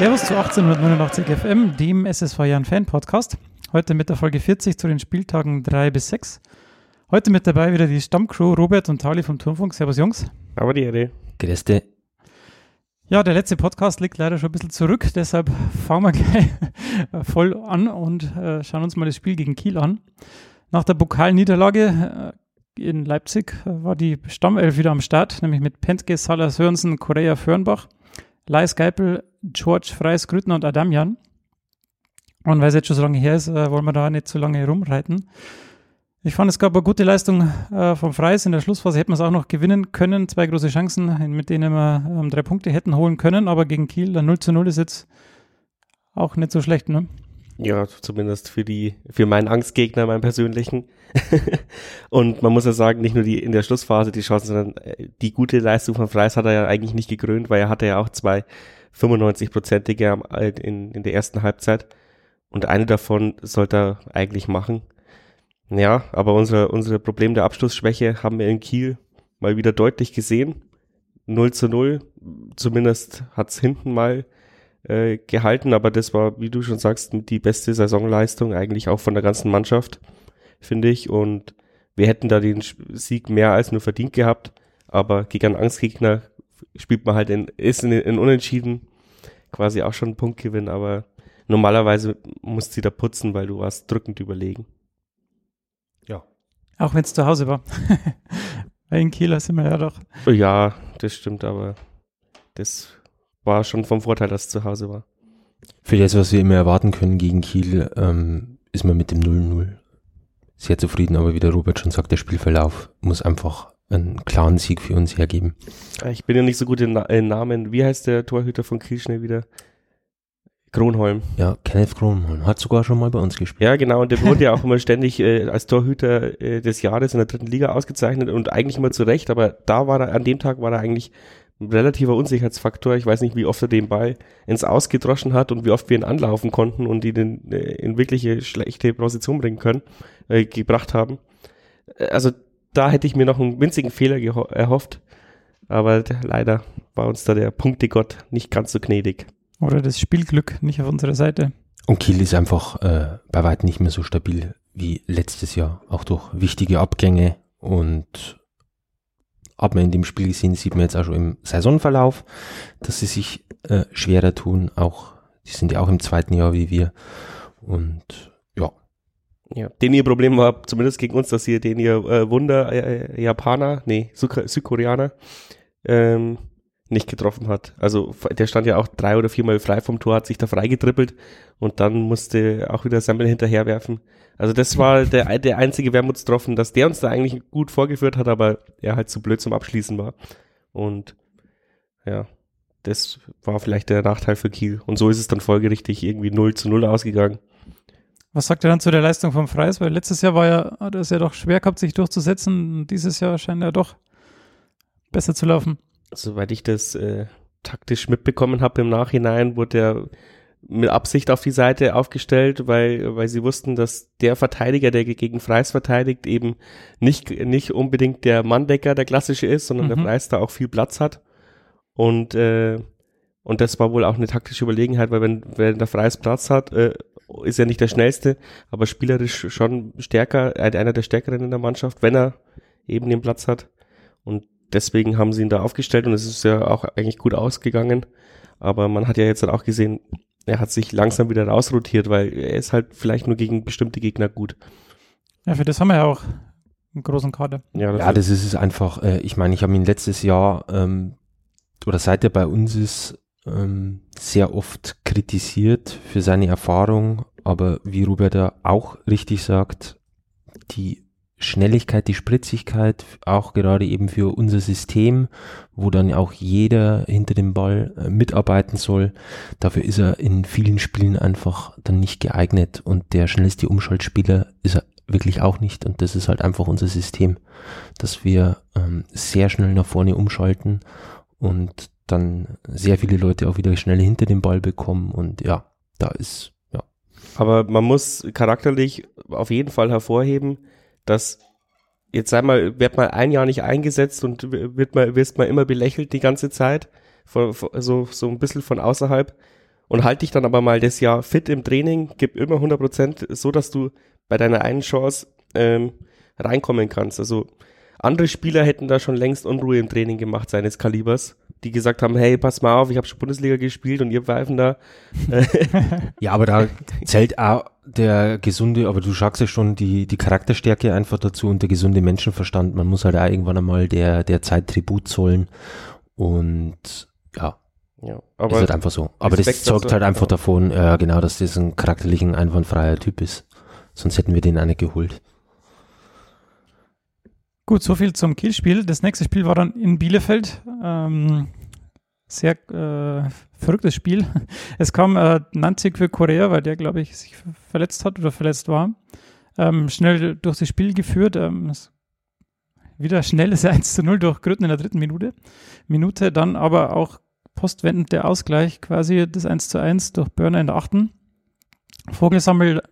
Servus zu 1889 FM, dem SSV Jan Fan Podcast. Heute mit der Folge 40 zu den Spieltagen 3 bis 6. Heute mit dabei wieder die Stammcrew Robert und Tali vom Turmfunk. Servus Jungs. Aber die Ehre. Grüße. Ja, der letzte Podcast liegt leider schon ein bisschen zurück, deshalb fangen wir gleich voll an und äh, schauen uns mal das Spiel gegen Kiel an. Nach der Pokalniederlage äh, in Leipzig äh, war die Stammelf wieder am Start, nämlich mit Pentke, Salas Sörensen, Korea Fürnbach, Lais Geipel, George Freis, Grüttner und Adamian. Und weil es jetzt schon so lange her ist, äh, wollen wir da nicht zu lange rumreiten. Ich fand, es gab eine gute Leistung äh, vom Freis. In der Schlussphase hätten wir es auch noch gewinnen können. Zwei große Chancen, mit denen wir ähm, drei Punkte hätten holen können. Aber gegen Kiel, der 0 zu 0 ist jetzt auch nicht so schlecht, ne? Ja, zumindest für die, für meinen Angstgegner, meinen persönlichen. und man muss ja sagen, nicht nur die in der Schlussphase die Chancen, sondern äh, die gute Leistung von Freis hat er ja eigentlich nicht gekrönt, weil er hatte ja auch zwei 95-prozentige in, in der ersten Halbzeit. Und eine davon sollte er eigentlich machen. Ja, aber unser, unser Problem der Abschlussschwäche haben wir in Kiel mal wieder deutlich gesehen. 0 zu 0. Zumindest hat's hinten mal äh, gehalten, aber das war, wie du schon sagst, die beste Saisonleistung eigentlich auch von der ganzen Mannschaft, finde ich. Und wir hätten da den Sieg mehr als nur verdient gehabt, aber gegen einen Angstgegner spielt man halt in, ist in, in Unentschieden quasi auch schon ein Punktgewinn, aber normalerweise musst du da putzen, weil du warst drückend überlegen. Ja. Auch wenn es zu Hause war. Weil in Kiel sind wir ja doch. Ja, das stimmt, aber das war schon vom Vorteil, dass es zu Hause war. Für das, was wir immer erwarten können gegen Kiel, ähm, ist man mit dem 0-0 sehr zufrieden, aber wie der Robert schon sagt, der Spielverlauf muss einfach einen klaren Sieg für uns hergeben. Ich bin ja nicht so gut in, in Namen. Wie heißt der Torhüter von Kiel schnell wieder? Kronholm. Ja, Kenneth Kronholm hat sogar schon mal bei uns gespielt. Ja, genau, und der wurde ja auch immer ständig äh, als Torhüter äh, des Jahres in der dritten Liga ausgezeichnet und eigentlich immer zu Recht, aber da war er, an dem Tag war er eigentlich ein relativer Unsicherheitsfaktor. Ich weiß nicht, wie oft er den Ball ins Ausgedroschen hat und wie oft wir ihn anlaufen konnten und ihn in, äh, in wirkliche schlechte Position bringen können, äh, gebracht haben. Äh, also da hätte ich mir noch einen winzigen Fehler erhofft, aber leider war uns da der Punktegott nicht ganz so gnädig. Oder das Spielglück nicht auf unserer Seite. Und Kiel ist einfach äh, bei weitem nicht mehr so stabil wie letztes Jahr. Auch durch wichtige Abgänge und hat man in dem Spiel gesehen, sieht man jetzt auch schon im Saisonverlauf, dass sie sich äh, schwerer tun. Auch, die sind ja auch im zweiten Jahr wie wir. Und ja. Ja, den ihr Problem war, zumindest gegen uns, dass ihr den ihr äh, Wunder äh, Japaner, nee, Südkoreaner, ähm, nicht getroffen hat. Also der stand ja auch drei oder viermal frei vom Tor, hat sich da freigetrippelt und dann musste auch wieder Sammel hinterherwerfen. Also das war der, der einzige Wermutstropfen, dass der uns da eigentlich gut vorgeführt hat, aber er halt zu blöd zum Abschließen war. Und ja, das war vielleicht der Nachteil für Kiel. Und so ist es dann folgerichtig irgendwie 0 zu 0 ausgegangen. Was sagt er dann zu der Leistung vom Freis? Weil letztes Jahr war ja, hat er es ja doch schwer gehabt, sich durchzusetzen. Dieses Jahr scheint er doch besser zu laufen soweit ich das äh, taktisch mitbekommen habe im Nachhinein, wurde er mit Absicht auf die Seite aufgestellt, weil, weil sie wussten, dass der Verteidiger, der gegen Freis verteidigt, eben nicht, nicht unbedingt der Manndecker, der klassische ist, sondern mhm. der Freis da auch viel Platz hat. Und, äh, und das war wohl auch eine taktische Überlegenheit, weil wenn, wenn der Freis Platz hat, äh, ist er nicht der schnellste, aber spielerisch schon stärker, einer der stärkeren in der Mannschaft, wenn er eben den Platz hat. Und deswegen haben sie ihn da aufgestellt und es ist ja auch eigentlich gut ausgegangen. Aber man hat ja jetzt dann auch gesehen, er hat sich langsam wieder rausrotiert, weil er ist halt vielleicht nur gegen bestimmte Gegner gut. Ja, für das haben wir ja auch einen großen Kader. Ja, ja das ist es einfach. Äh, ich meine, ich habe ihn letztes Jahr ähm, oder seit er bei uns ist, ähm, sehr oft kritisiert für seine Erfahrung. Aber wie Robert da auch richtig sagt, die Schnelligkeit, die Spritzigkeit, auch gerade eben für unser System, wo dann auch jeder hinter dem Ball äh, mitarbeiten soll. Dafür ist er in vielen Spielen einfach dann nicht geeignet und der schnellste Umschaltspieler ist er wirklich auch nicht und das ist halt einfach unser System, dass wir ähm, sehr schnell nach vorne umschalten und dann sehr viele Leute auch wieder schnell hinter dem Ball bekommen und ja, da ist ja. Aber man muss charakterlich auf jeden Fall hervorheben, dass jetzt sei mal, wird mal ein Jahr nicht eingesetzt und wird mal, wirst mal immer belächelt die ganze Zeit, von, von, so, so ein bisschen von außerhalb. und halt dich dann aber mal das Jahr fit im Training, gib immer 100 Prozent, so dass du bei deiner einen Chance ähm, reinkommen kannst. Also andere Spieler hätten da schon längst Unruhe im Training gemacht seines Kalibers, die gesagt haben, hey, pass mal auf, ich habe schon Bundesliga gespielt und ihr pfeifen da. ja, aber da zählt auch der gesunde, aber du sagst ja schon die, die Charakterstärke einfach dazu und der gesunde Menschenverstand. Man muss halt auch irgendwann einmal der, der Zeit Tribut zollen und ja, ja, aber ist halt einfach so. Aber Respekt das zeugt halt einfach davon, äh, genau, dass das ein charakterlichen, einwandfreier Typ ist. Sonst hätten wir den auch nicht geholt. Gut, soviel zum Kielspiel. Das nächste Spiel war dann in Bielefeld. Ähm, sehr äh, verrücktes Spiel. Es kam äh, Nanzig für Korea, weil der, glaube ich, sich verletzt hat oder verletzt war. Ähm, schnell durch das Spiel geführt. Ähm, wieder schnelles 1 zu 0 durch Grütten in der dritten Minute. Minute, dann aber auch postwendend der Ausgleich, quasi das 1 zu 1 durch Börner in der achten. Vogelsammel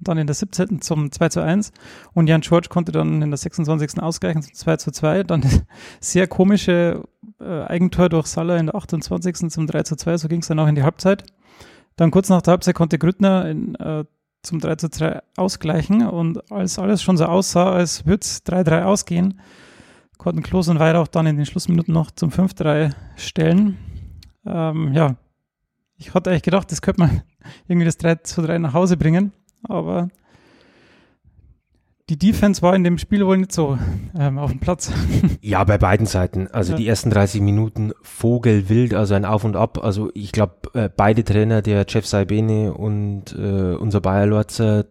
dann in der 17. zum 2 zu 1 und Jan George konnte dann in der 26. ausgleichen zum 2 zu 2. Dann sehr komische äh, Eigentor durch Salah in der 28. zum 3 zu 2, so ging es dann auch in die Halbzeit. Dann kurz nach der Halbzeit konnte Grüttner in, äh, zum 3 zu 3 ausgleichen und als alles schon so aussah, als würde es 3-3 ausgehen, konnten Klos und Weihrauch dann in den Schlussminuten noch zum 5-3 stellen. Ähm, ja, ich hatte eigentlich gedacht, das könnte man irgendwie das 3 zu 3 nach Hause bringen, aber die Defense war in dem Spiel wohl nicht so ähm, auf dem Platz. Ja, bei beiden Seiten. Also ja. die ersten 30 Minuten vogelwild, also ein Auf und Ab. Also ich glaube, äh, beide Trainer, der Jeff Saibene und äh, unser Bayer Lorzer,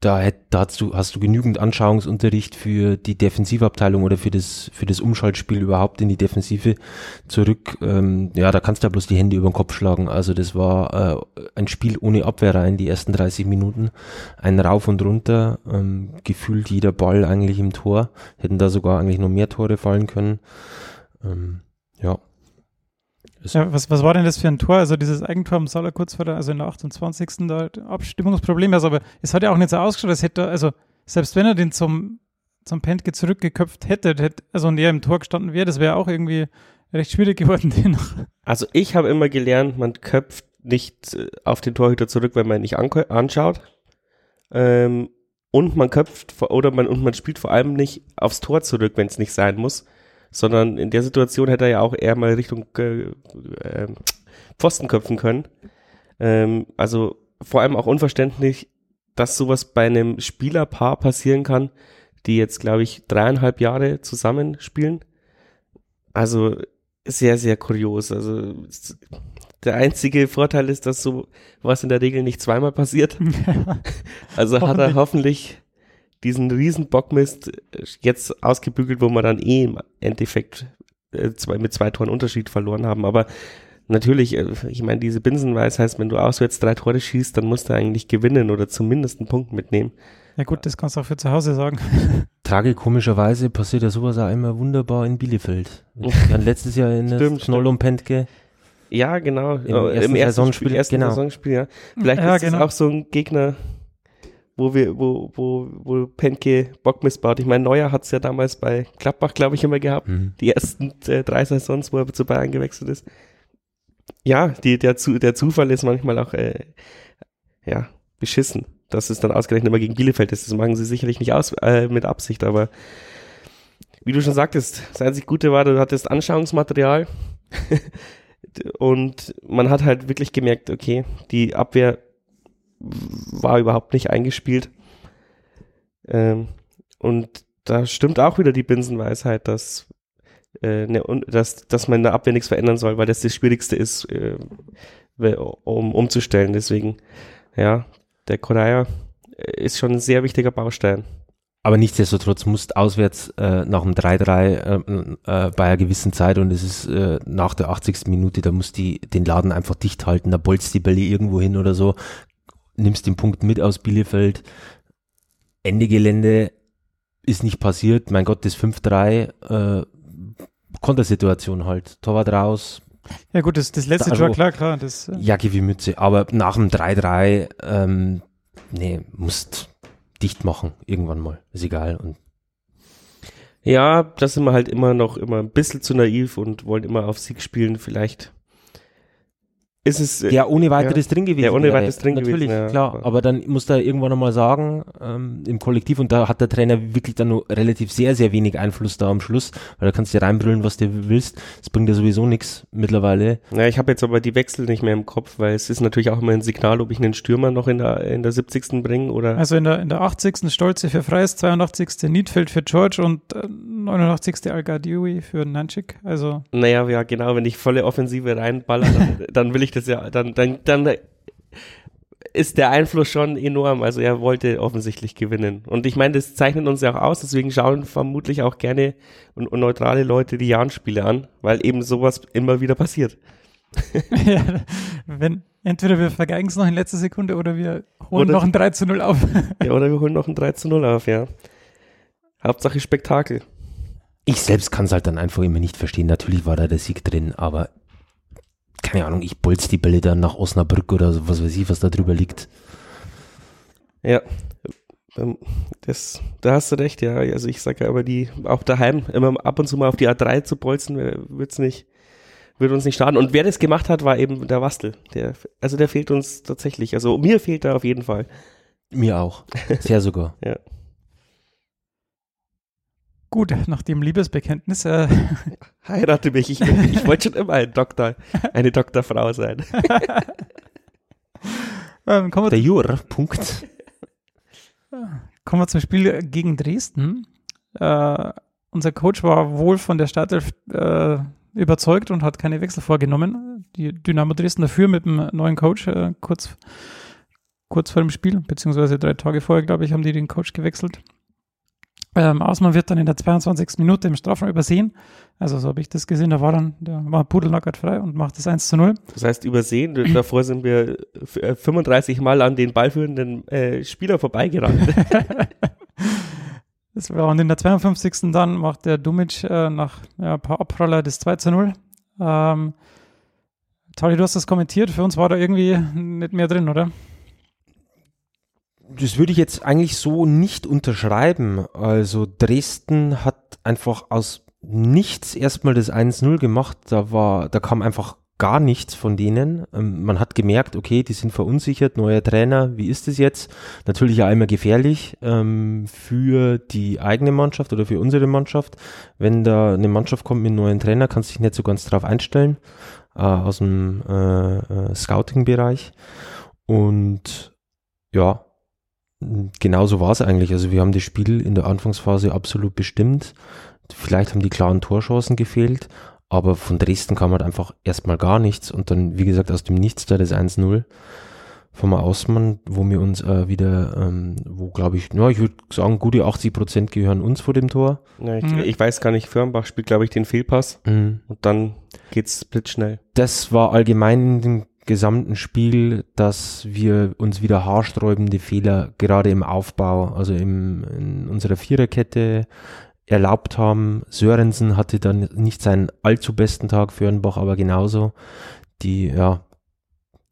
da, hätt, da hast, du, hast du genügend Anschauungsunterricht für die Defensivabteilung oder für das, für das Umschaltspiel überhaupt in die Defensive zurück. Ähm, ja, da kannst du ja bloß die Hände über den Kopf schlagen. Also das war äh, ein Spiel ohne Abwehr rein, die ersten 30 Minuten. Ein Rauf und runter, ähm, gefühlt jeder Ball eigentlich im Tor. Hätten da sogar eigentlich noch mehr Tore fallen können. Ähm, ja. Ja, was, was war denn das für ein Tor? Also dieses Eigentor am Salah kurz vor der, also in der 28. da Abstimmungsproblem. Also, aber es hat ja auch nicht so ausgeschaut, als hätte er, also selbst wenn er den zum, zum Pentke zurückgeköpft hätte, hätte, also und er im Tor gestanden wäre, das wäre auch irgendwie recht schwierig geworden, den noch. Also ich habe immer gelernt, man köpft nicht äh, auf den Torhüter zurück, wenn man ihn nicht anschaut. Ähm, und man köpft oder man und man spielt vor allem nicht aufs Tor zurück, wenn es nicht sein muss sondern in der Situation hätte er ja auch eher mal Richtung äh, äh, Pfosten köpfen können. Ähm, also vor allem auch unverständlich, dass sowas bei einem Spielerpaar passieren kann, die jetzt, glaube ich, dreieinhalb Jahre zusammenspielen. Also sehr, sehr kurios. Also der einzige Vorteil ist, dass so was in der Regel nicht zweimal passiert. also hat er hoffentlich diesen riesen Bockmist äh, jetzt ausgebügelt, wo wir dann eh im Endeffekt äh, zwei, mit zwei Toren Unterschied verloren haben. Aber natürlich, äh, ich meine, diese Binsenweis heißt, wenn du auswärts drei Tore schießt, dann musst du eigentlich gewinnen oder zumindest einen Punkt mitnehmen. Ja gut, das kannst du auch für zu Hause sagen. Tragikomischerweise passiert ja sowas auch immer wunderbar in Bielefeld. Ja, letztes Jahr in stimmt, Knoll und Pentke. Ja, genau. Im, ersten, Im ersten Saisonspiel, Spiel, ersten genau. Saisonspiel, ja. Vielleicht ja, ist genau. auch so ein Gegner, wo wir, wo, wo, wo Penke Bock missbaut. Ich meine, Neuer hat es ja damals bei Klappbach, glaube ich, immer gehabt. Mhm. Die ersten äh, drei Saisons, wo er zu Bayern gewechselt ist. Ja, die, der, zu, der Zufall ist manchmal auch äh, ja, beschissen, dass es dann ausgerechnet immer gegen Bielefeld ist. Das machen sie sicherlich nicht aus äh, mit Absicht, aber wie du schon sagtest, das einzig Gute war, du hattest Anschauungsmaterial und man hat halt wirklich gemerkt, okay, die Abwehr war überhaupt nicht eingespielt. Ähm, und da stimmt auch wieder die Binsenweisheit, dass, äh, ne, dass, dass man in der Abwehr nichts verändern soll, weil das das Schwierigste ist, äh, um umzustellen. Deswegen, ja, der Korea ist schon ein sehr wichtiger Baustein. Aber nichtsdestotrotz musst auswärts äh, nach dem 3-3 äh, äh, bei einer gewissen Zeit und es ist äh, nach der 80. Minute, da musst die den Laden einfach dicht halten, da bolzt die Bälle irgendwo hin oder so, nimmst den Punkt mit aus Bielefeld. Ende Gelände ist nicht passiert. Mein Gott, das 5-3 äh, Kontersituation halt. Torwart raus. Ja gut, das, das letzte also, Tor, klar, klar. Das, äh Jacke wie Mütze. Aber nach dem 3-3, ähm, nee, musst dicht machen. Irgendwann mal. Ist egal. Und ja, da sind wir halt immer noch immer ein bisschen zu naiv und wollen immer auf Sieg spielen. Vielleicht ist es. äh, der ohne weiteres drin gewesen Ja, ohne weiteres drin gewesen, Natürlich, ja. klar. Aber dann muss er irgendwann einmal sagen, ähm, im Kollektiv, und da hat der Trainer wirklich dann nur relativ sehr, sehr wenig Einfluss da am Schluss, weil da kannst du dir reinbrüllen, was du willst. Das bringt ja sowieso nichts mittlerweile. Ja, ich habe jetzt aber die Wechsel nicht mehr im Kopf, weil es ist natürlich auch immer ein Signal, ob ich einen Stürmer noch in der, in der 70. bringe oder. Also in der, in der 80. Stolze für Freis, 82. Niedfeld für George und äh, 89. Al-Gadiwi für Nanchik. Also Naja, ja, genau, wenn ich volle Offensive reinballer, dann, dann will ich das ja, dann, dann, dann ist der Einfluss schon enorm. Also er wollte offensichtlich gewinnen. Und ich meine, das zeichnet uns ja auch aus, deswegen schauen vermutlich auch gerne und, und neutrale Leute die Jahn-Spiele an, weil eben sowas immer wieder passiert. ja, wenn entweder wir vergeigen es noch in letzter Sekunde oder wir holen Oder- noch ein 3 zu 0 auf. Ja, oder wir holen noch ein 3 zu 0 auf, ja. Hauptsache Spektakel. Ich selbst kann es halt dann einfach immer nicht verstehen. Natürlich war da der Sieg drin, aber keine Ahnung, ich bolz die Bälle dann nach Osnabrück oder so, was weiß ich, was da drüber liegt. Ja. Ähm, Das, da hast du recht, ja. Also ich sage ja aber die, auch daheim, immer ab und zu mal auf die A3 zu bolzen, äh, wird's nicht, wird uns nicht schaden. Und wer das gemacht hat, war eben der Wastel. Der, also der fehlt uns tatsächlich. Also mir fehlt er auf jeden Fall. Mir auch. Sehr sogar. Gut, nach dem Liebesbekenntnis äh, Heirate mich. Ich, ich wollte schon immer ein Doktor, eine Doktorfrau sein. ähm, kommen, wir, Der Jur, Punkt. kommen wir zum Spiel gegen Dresden. Äh, unser Coach war wohl von der Startelf äh, überzeugt und hat keine Wechsel vorgenommen. Die Dynamo Dresden dafür mit dem neuen Coach äh, kurz, kurz vor dem Spiel, beziehungsweise drei Tage vorher, glaube ich, haben die den Coach gewechselt. Ähm, Ausmann wird dann in der 22. Minute im Strafraum übersehen. Also so habe ich das gesehen. Da war dann, der war pudelnackert frei und macht das 1 zu 0. Das heißt, übersehen, davor sind wir f- äh, 35 Mal an den ballführenden äh, Spieler vorbeigerannt. Das war und in der 52. dann macht der Dumic äh, nach ja, ein paar Abpraller das 2 zu 0. Ähm, Tali, du hast das kommentiert. Für uns war da irgendwie nicht mehr drin, oder? Das würde ich jetzt eigentlich so nicht unterschreiben. Also Dresden hat einfach aus nichts erstmal das 1-0 gemacht. Da war, da kam einfach gar nichts von denen. Ähm, man hat gemerkt, okay, die sind verunsichert, neuer Trainer, wie ist es jetzt? Natürlich ja immer gefährlich ähm, für die eigene Mannschaft oder für unsere Mannschaft. Wenn da eine Mannschaft kommt mit einem neuen Trainer, kannst du dich nicht so ganz drauf einstellen äh, aus dem äh, äh, Scouting-Bereich. Und ja, genauso war es eigentlich. Also wir haben das Spiel in der Anfangsphase absolut bestimmt. Vielleicht haben die klaren Torchancen gefehlt, aber von Dresden kam halt einfach erstmal gar nichts und dann, wie gesagt, aus dem Nichts da das 1-0 vom Ausmann, wo wir uns äh, wieder, ähm, wo glaube ich, ja, ich würde sagen, gute 80 Prozent gehören uns vor dem Tor. Ja, ich, Mhm. ich weiß gar nicht, Firnbach spielt, glaube ich, den Fehlpass Mhm. und dann geht's blitzschnell. das war allgemein in dem gesamten Spiel, dass wir uns wieder haarsträubende Fehler gerade im Aufbau, also im, in unserer Viererkette erlaubt haben. Sörensen hatte dann nicht seinen allzu besten Tag, Fürnbach aber genauso. Die, ja,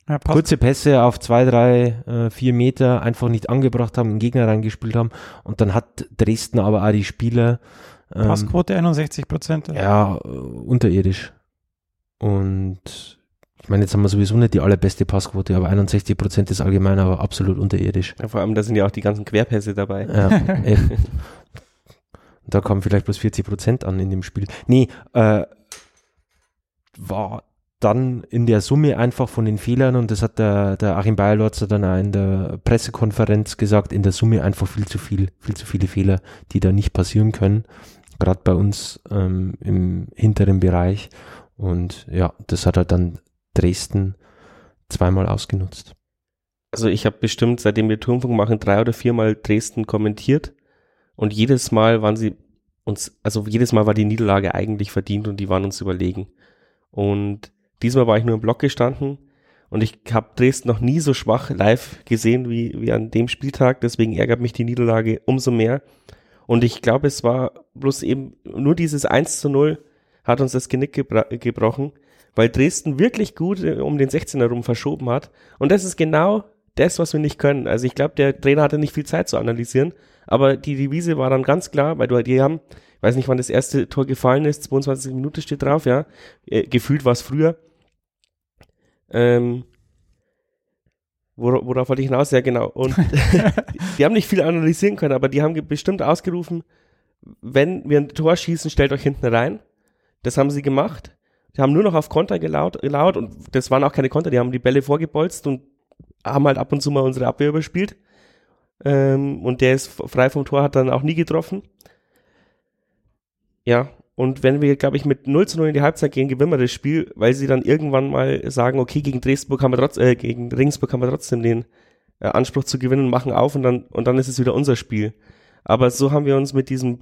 Ja, kurze Pässe auf zwei, drei, äh, vier Meter einfach nicht angebracht haben, den Gegner reingespielt haben und dann hat Dresden aber auch die Spieler ähm, Passquote 61 Prozent. ja, äh, unterirdisch. Und ich meine, jetzt haben wir sowieso nicht die allerbeste Passquote, aber 61 Prozent ist allgemein aber absolut unterirdisch. Ja, vor allem, da sind ja auch die ganzen Querpässe dabei. Ja, eben. Da kamen vielleicht bloß 40 Prozent an in dem Spiel. Nee, äh, war dann in der Summe einfach von den Fehlern und das hat der, der Achim Bayerlotzer dann auch in der Pressekonferenz gesagt, in der Summe einfach viel zu viel, viel zu viele Fehler, die da nicht passieren können. Gerade bei uns ähm, im hinteren Bereich. Und ja, das hat halt dann Dresden zweimal ausgenutzt. Also ich habe bestimmt, seitdem wir Turmfunk machen, drei oder viermal Dresden kommentiert und jedes Mal waren sie uns, also jedes Mal war die Niederlage eigentlich verdient und die waren uns überlegen. Und diesmal war ich nur im Block gestanden und ich habe Dresden noch nie so schwach live gesehen wie, wie an dem Spieltag, deswegen ärgert mich die Niederlage umso mehr. Und ich glaube, es war bloß eben nur dieses 1 zu 0 hat uns das Genick gebrochen, weil Dresden wirklich gut äh, um den 16er rum verschoben hat. Und das ist genau das, was wir nicht können. Also ich glaube, der Trainer hatte nicht viel Zeit zu analysieren, aber die Devise war dann ganz klar, weil du, die haben, ich weiß nicht, wann das erste Tor gefallen ist, 22 Minuten steht drauf, ja, äh, gefühlt war es früher. Ähm, wor worauf wollte ich hinaus? Ja, genau. Und die haben nicht viel analysieren können, aber die haben bestimmt ausgerufen, wenn wir ein Tor schießen, stellt euch hinten rein. Das haben sie gemacht. Die haben nur noch auf Konter gelaut, gelaut und das waren auch keine Konter, die haben die Bälle vorgebolzt und haben halt ab und zu mal unsere Abwehr überspielt. Ähm, und der ist frei vom Tor, hat dann auch nie getroffen. Ja, und wenn wir, glaube ich, mit 0 zu 0 in die Halbzeit gehen, gewinnen wir das Spiel, weil sie dann irgendwann mal sagen, okay, gegen Dresdenburg haben wir trotzdem, äh, gegen Regensburg haben wir trotzdem den äh, Anspruch zu gewinnen und machen auf und dann, und dann ist es wieder unser Spiel. Aber so haben wir uns mit diesem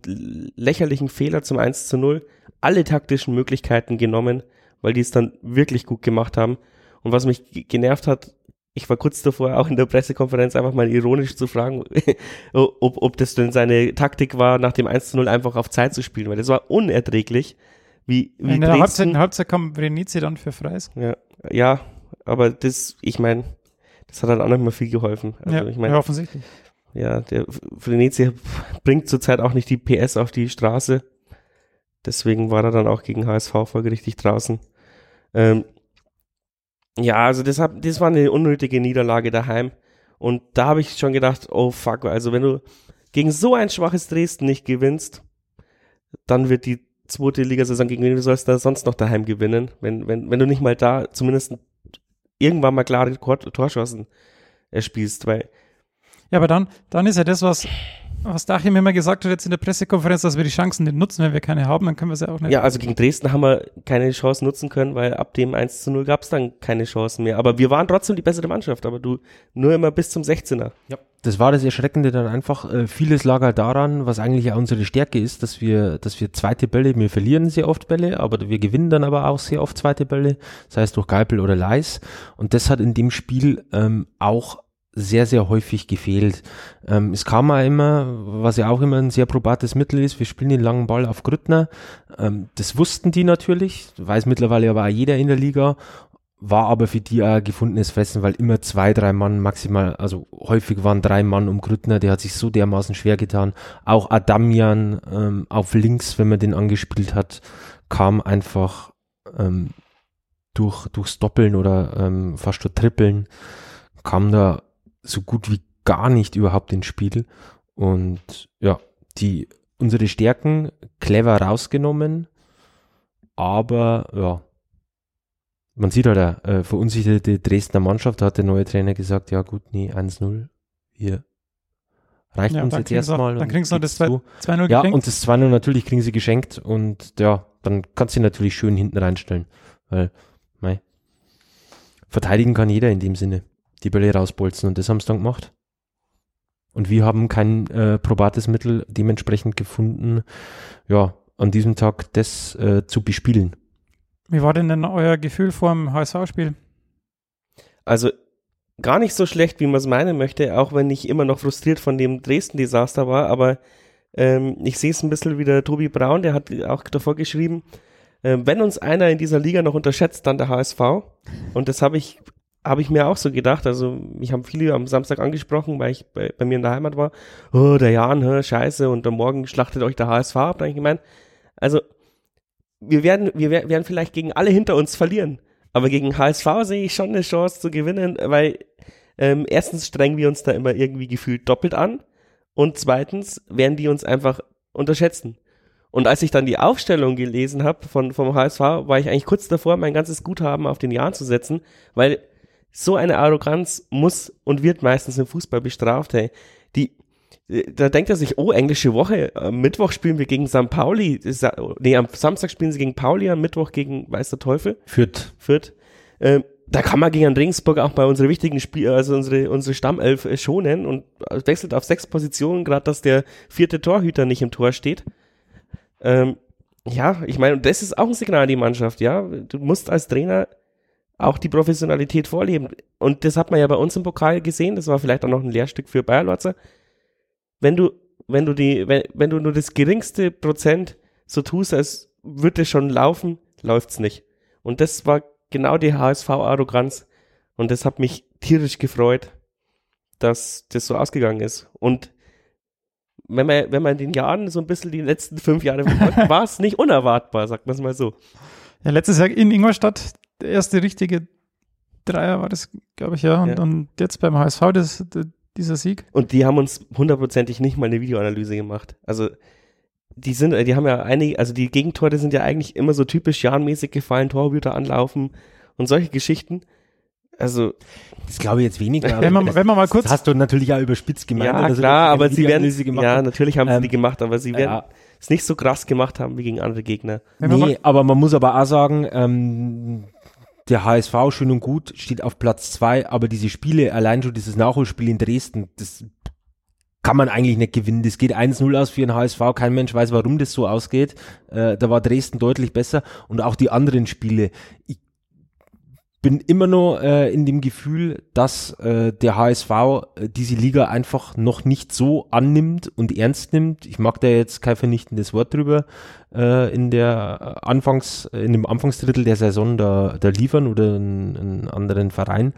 lächerlichen Fehler zum 1 zu 0 alle taktischen Möglichkeiten genommen, weil die es dann wirklich gut gemacht haben. Und was mich genervt hat, ich war kurz davor auch in der Pressekonferenz einfach mal ironisch zu fragen, ob, ob das denn seine Taktik war, nach dem 1 zu 0 einfach auf Zeit zu spielen, weil das war unerträglich. Wie, wie in der Halbzeit, Halbzeit kam Vrenice dann für Freis. Ja, ja, aber das, ich meine, das hat halt auch nicht mehr viel geholfen. Also, ja, ich mein, ja, offensichtlich. Ja, der Vrenice bringt zurzeit auch nicht die PS auf die Straße. Deswegen war er dann auch gegen HSV folgerichtig draußen. Ähm, ja, also das, hab, das war eine unnötige Niederlage daheim. Und da habe ich schon gedacht, oh fuck, also wenn du gegen so ein schwaches Dresden nicht gewinnst, dann wird die zweite Ligasaison gegen wen du sollst da sonst noch daheim gewinnen, wenn, wenn, wenn du nicht mal da zumindest irgendwann mal klare Torschancen erspielst, weil ja, aber dann, dann ist ja das, was, was Dachim immer gesagt hat jetzt in der Pressekonferenz, dass wir die Chancen nicht nutzen, wenn wir keine haben, dann können wir sie auch nicht. Ja, also gegen Dresden haben wir keine Chance nutzen können, weil ab dem 1 zu 0 gab es dann keine Chancen mehr. Aber wir waren trotzdem die bessere Mannschaft, aber du nur immer bis zum 16er. Ja. Das war das Erschreckende dann einfach. Äh, vieles lag halt daran, was eigentlich ja unsere Stärke ist, dass wir, dass wir zweite Bälle, wir verlieren sehr oft Bälle, aber wir gewinnen dann aber auch sehr oft zweite Bälle, sei es durch Geipel oder Leis. Und das hat in dem Spiel ähm, auch sehr, sehr häufig gefehlt. Ähm, es kam auch immer, was ja auch immer ein sehr probates Mittel ist, wir spielen den langen Ball auf Grüttner. Ähm, das wussten die natürlich, weiß mittlerweile aber auch jeder in der Liga, war aber für die auch gefundenes Fressen, weil immer zwei, drei Mann maximal, also häufig waren drei Mann um Grüttner, der hat sich so dermaßen schwer getan. Auch Adamian ähm, auf links, wenn man den angespielt hat, kam einfach ähm, durch, durchs Doppeln oder ähm, fast durch Trippeln, kam da so gut wie gar nicht überhaupt ins Spiel. Und ja, die, unsere Stärken clever rausgenommen, aber ja, man sieht halt, äh, verunsicherte Dresdner Mannschaft, da hat der neue Trainer gesagt, ja gut, nee, 1-0, hier reicht ja, uns jetzt erstmal. Dann kriegst du noch das 2-0 geschenkt. Ja, und das 2-0 natürlich kriegen sie geschenkt und ja, dann kannst du natürlich schön hinten reinstellen, weil, mei, verteidigen kann jeder in dem Sinne die Bälle rausbolzen und das haben sie dann gemacht. Und wir haben kein äh, probates Mittel dementsprechend gefunden, ja, an diesem Tag das äh, zu bespielen. Wie war denn denn euer Gefühl vor dem HSV-Spiel? Also gar nicht so schlecht, wie man es meinen möchte, auch wenn ich immer noch frustriert von dem Dresden-Desaster war, aber ähm, ich sehe es ein bisschen wie der Tobi Braun, der hat auch davor geschrieben, äh, wenn uns einer in dieser Liga noch unterschätzt, dann der HSV. Und das habe ich habe ich mir auch so gedacht. Also, mich haben viele am Samstag angesprochen, weil ich bei, bei mir in der Heimat war. Oh, der Jan, hä, scheiße, und am Morgen schlachtet euch der HSV ab. Da ich gemeint, also, wir werden, wir werden vielleicht gegen alle hinter uns verlieren. Aber gegen HSV sehe ich schon eine Chance zu gewinnen, weil ähm, erstens strengen wir uns da immer irgendwie gefühlt doppelt an und zweitens werden die uns einfach unterschätzen. Und als ich dann die Aufstellung gelesen habe von vom HSV, war ich eigentlich kurz davor, mein ganzes Guthaben auf den Jan zu setzen, weil so eine Arroganz muss und wird meistens im Fußball bestraft, hey. Die, da denkt er sich, oh, englische Woche, am Mittwoch spielen wir gegen St. Pauli, nee, am Samstag spielen sie gegen Pauli, am Mittwoch gegen, weiß der Teufel? Fürth. Fürth. Ähm, da kann man gegen Regensburg auch bei unsere wichtigen Spieler, also unsere, unsere Stammelf äh, schonen und wechselt auf sechs Positionen, gerade dass der vierte Torhüter nicht im Tor steht. Ähm, ja, ich meine, das ist auch ein Signal an die Mannschaft, ja. Du musst als Trainer auch die Professionalität vorleben. Und das hat man ja bei uns im Pokal gesehen, das war vielleicht auch noch ein Lehrstück für Bayer Lotzer. Wenn du, wenn du die, wenn, wenn du nur das geringste Prozent so tust, als würde es schon laufen, läuft's nicht. Und das war genau die HSV-Arroganz. Und das hat mich tierisch gefreut, dass das so ausgegangen ist. Und wenn man, wenn man in den Jahren so ein bisschen die letzten fünf Jahre war es nicht unerwartbar, sagt man es mal so. Ja, letztes Jahr in Ingolstadt der erste richtige Dreier war das, glaube ich, ja. Und, Ja. und jetzt beim HSV das, dieser Sieg. Und die haben uns hundertprozentig nicht mal eine Videoanalyse gemacht. Also die sind, die haben ja einige, also die Gegentore sind ja eigentlich immer so typisch Jahren-mäßig gefallen, Torhüter anlaufen und solche Geschichten. Also Das glaube ich jetzt weniger. Wenn man, wenn man mal kurz das hast du natürlich auch überspitzt gemeint. ja klar, aber sie werden, ja natürlich haben sie Ähm, die gemacht, aber sie werden ja. es nicht so krass gemacht haben wie gegen andere Gegner. Wenn man nee, aber man muss aber auch sagen, ähm, der HSV schön und gut steht auf Platz zwei, aber diese Spiele, allein schon dieses Nachholspiel in Dresden, das kann man eigentlich nicht gewinnen. Das geht 1-0 aus für den HSV. Kein Mensch weiß, warum das so ausgeht. Äh, da war Dresden deutlich besser und auch die anderen Spiele. Ich bin immer noch äh, in dem Gefühl, dass äh, der HSV äh, diese Liga einfach noch nicht so annimmt und ernst nimmt. Ich mag da jetzt kein vernichtendes Wort drüber äh, in der äh, Anfangs, in dem Anfangsdrittel der Saison da, da liefern oder einen anderen Verein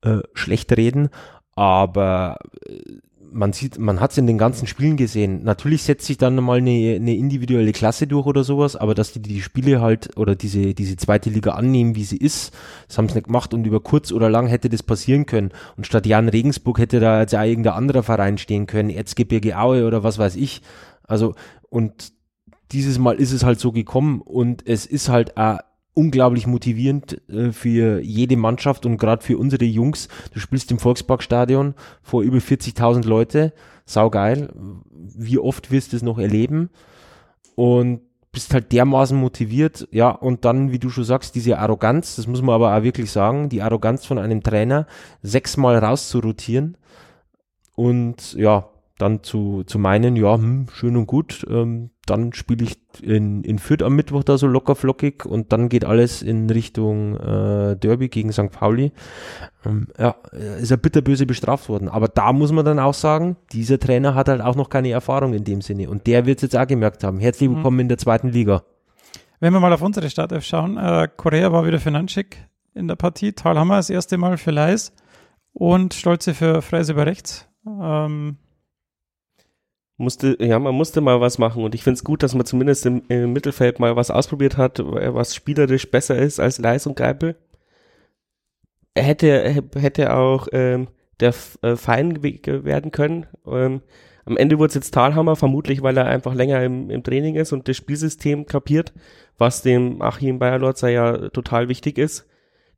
äh, schlecht reden. Aber äh, man sieht, man hat es in den ganzen Spielen gesehen. Natürlich setzt sich dann mal eine, eine individuelle Klasse durch oder sowas, aber dass die die Spiele halt oder diese, diese zweite Liga annehmen, wie sie ist, das haben sie nicht gemacht und über kurz oder lang hätte das passieren können. Und statt Jan Regensburg hätte da jetzt auch irgendein anderer Verein stehen können, Erzgebirge Aue oder was weiß ich. Also, und dieses Mal ist es halt so gekommen und es ist halt auch unglaublich motivierend äh, für jede Mannschaft und gerade für unsere Jungs. Du spielst im Volksparkstadion vor über 40.000 Leute, saugeil. Wie oft wirst du es noch erleben? Und bist halt dermaßen motiviert, ja, und dann, wie du schon sagst, diese Arroganz, das muss man aber auch wirklich sagen, die Arroganz von einem Trainer, sechsmal rauszurotieren und ja, dann zu, zu meinen, ja, hm, schön und gut, ähm, dann spiele ich in, in Fürth am Mittwoch da so locker flockig und dann geht alles in Richtung äh, Derby gegen St. Pauli. Ähm, ja, ist er bitterböse bestraft worden. Aber da muss man dann auch sagen, dieser Trainer hat halt auch noch keine Erfahrung in dem Sinne und der wird es jetzt auch gemerkt haben. Herzlich Mhm. willkommen in der zweiten Liga. Wenn wir mal auf unsere Startelf schauen, äh, Korea war wieder für Nanchik in der Partie, Talhammer das erste Mal für Leis und Stolze für Freise über rechts. Ähm, Musste, ja, man musste mal was machen und ich finde es gut, dass man zumindest im, im Mittelfeld mal was ausprobiert hat, was spielerisch besser ist als Leis und Geipel. Hätte, hätte auch ähm, der äh, Fein werden können. Ähm, am Ende wurde es jetzt Talhammer, vermutlich, weil er einfach länger im, im Training ist und das Spielsystem kapiert, was dem Achim Bayerlotzer ja total wichtig ist.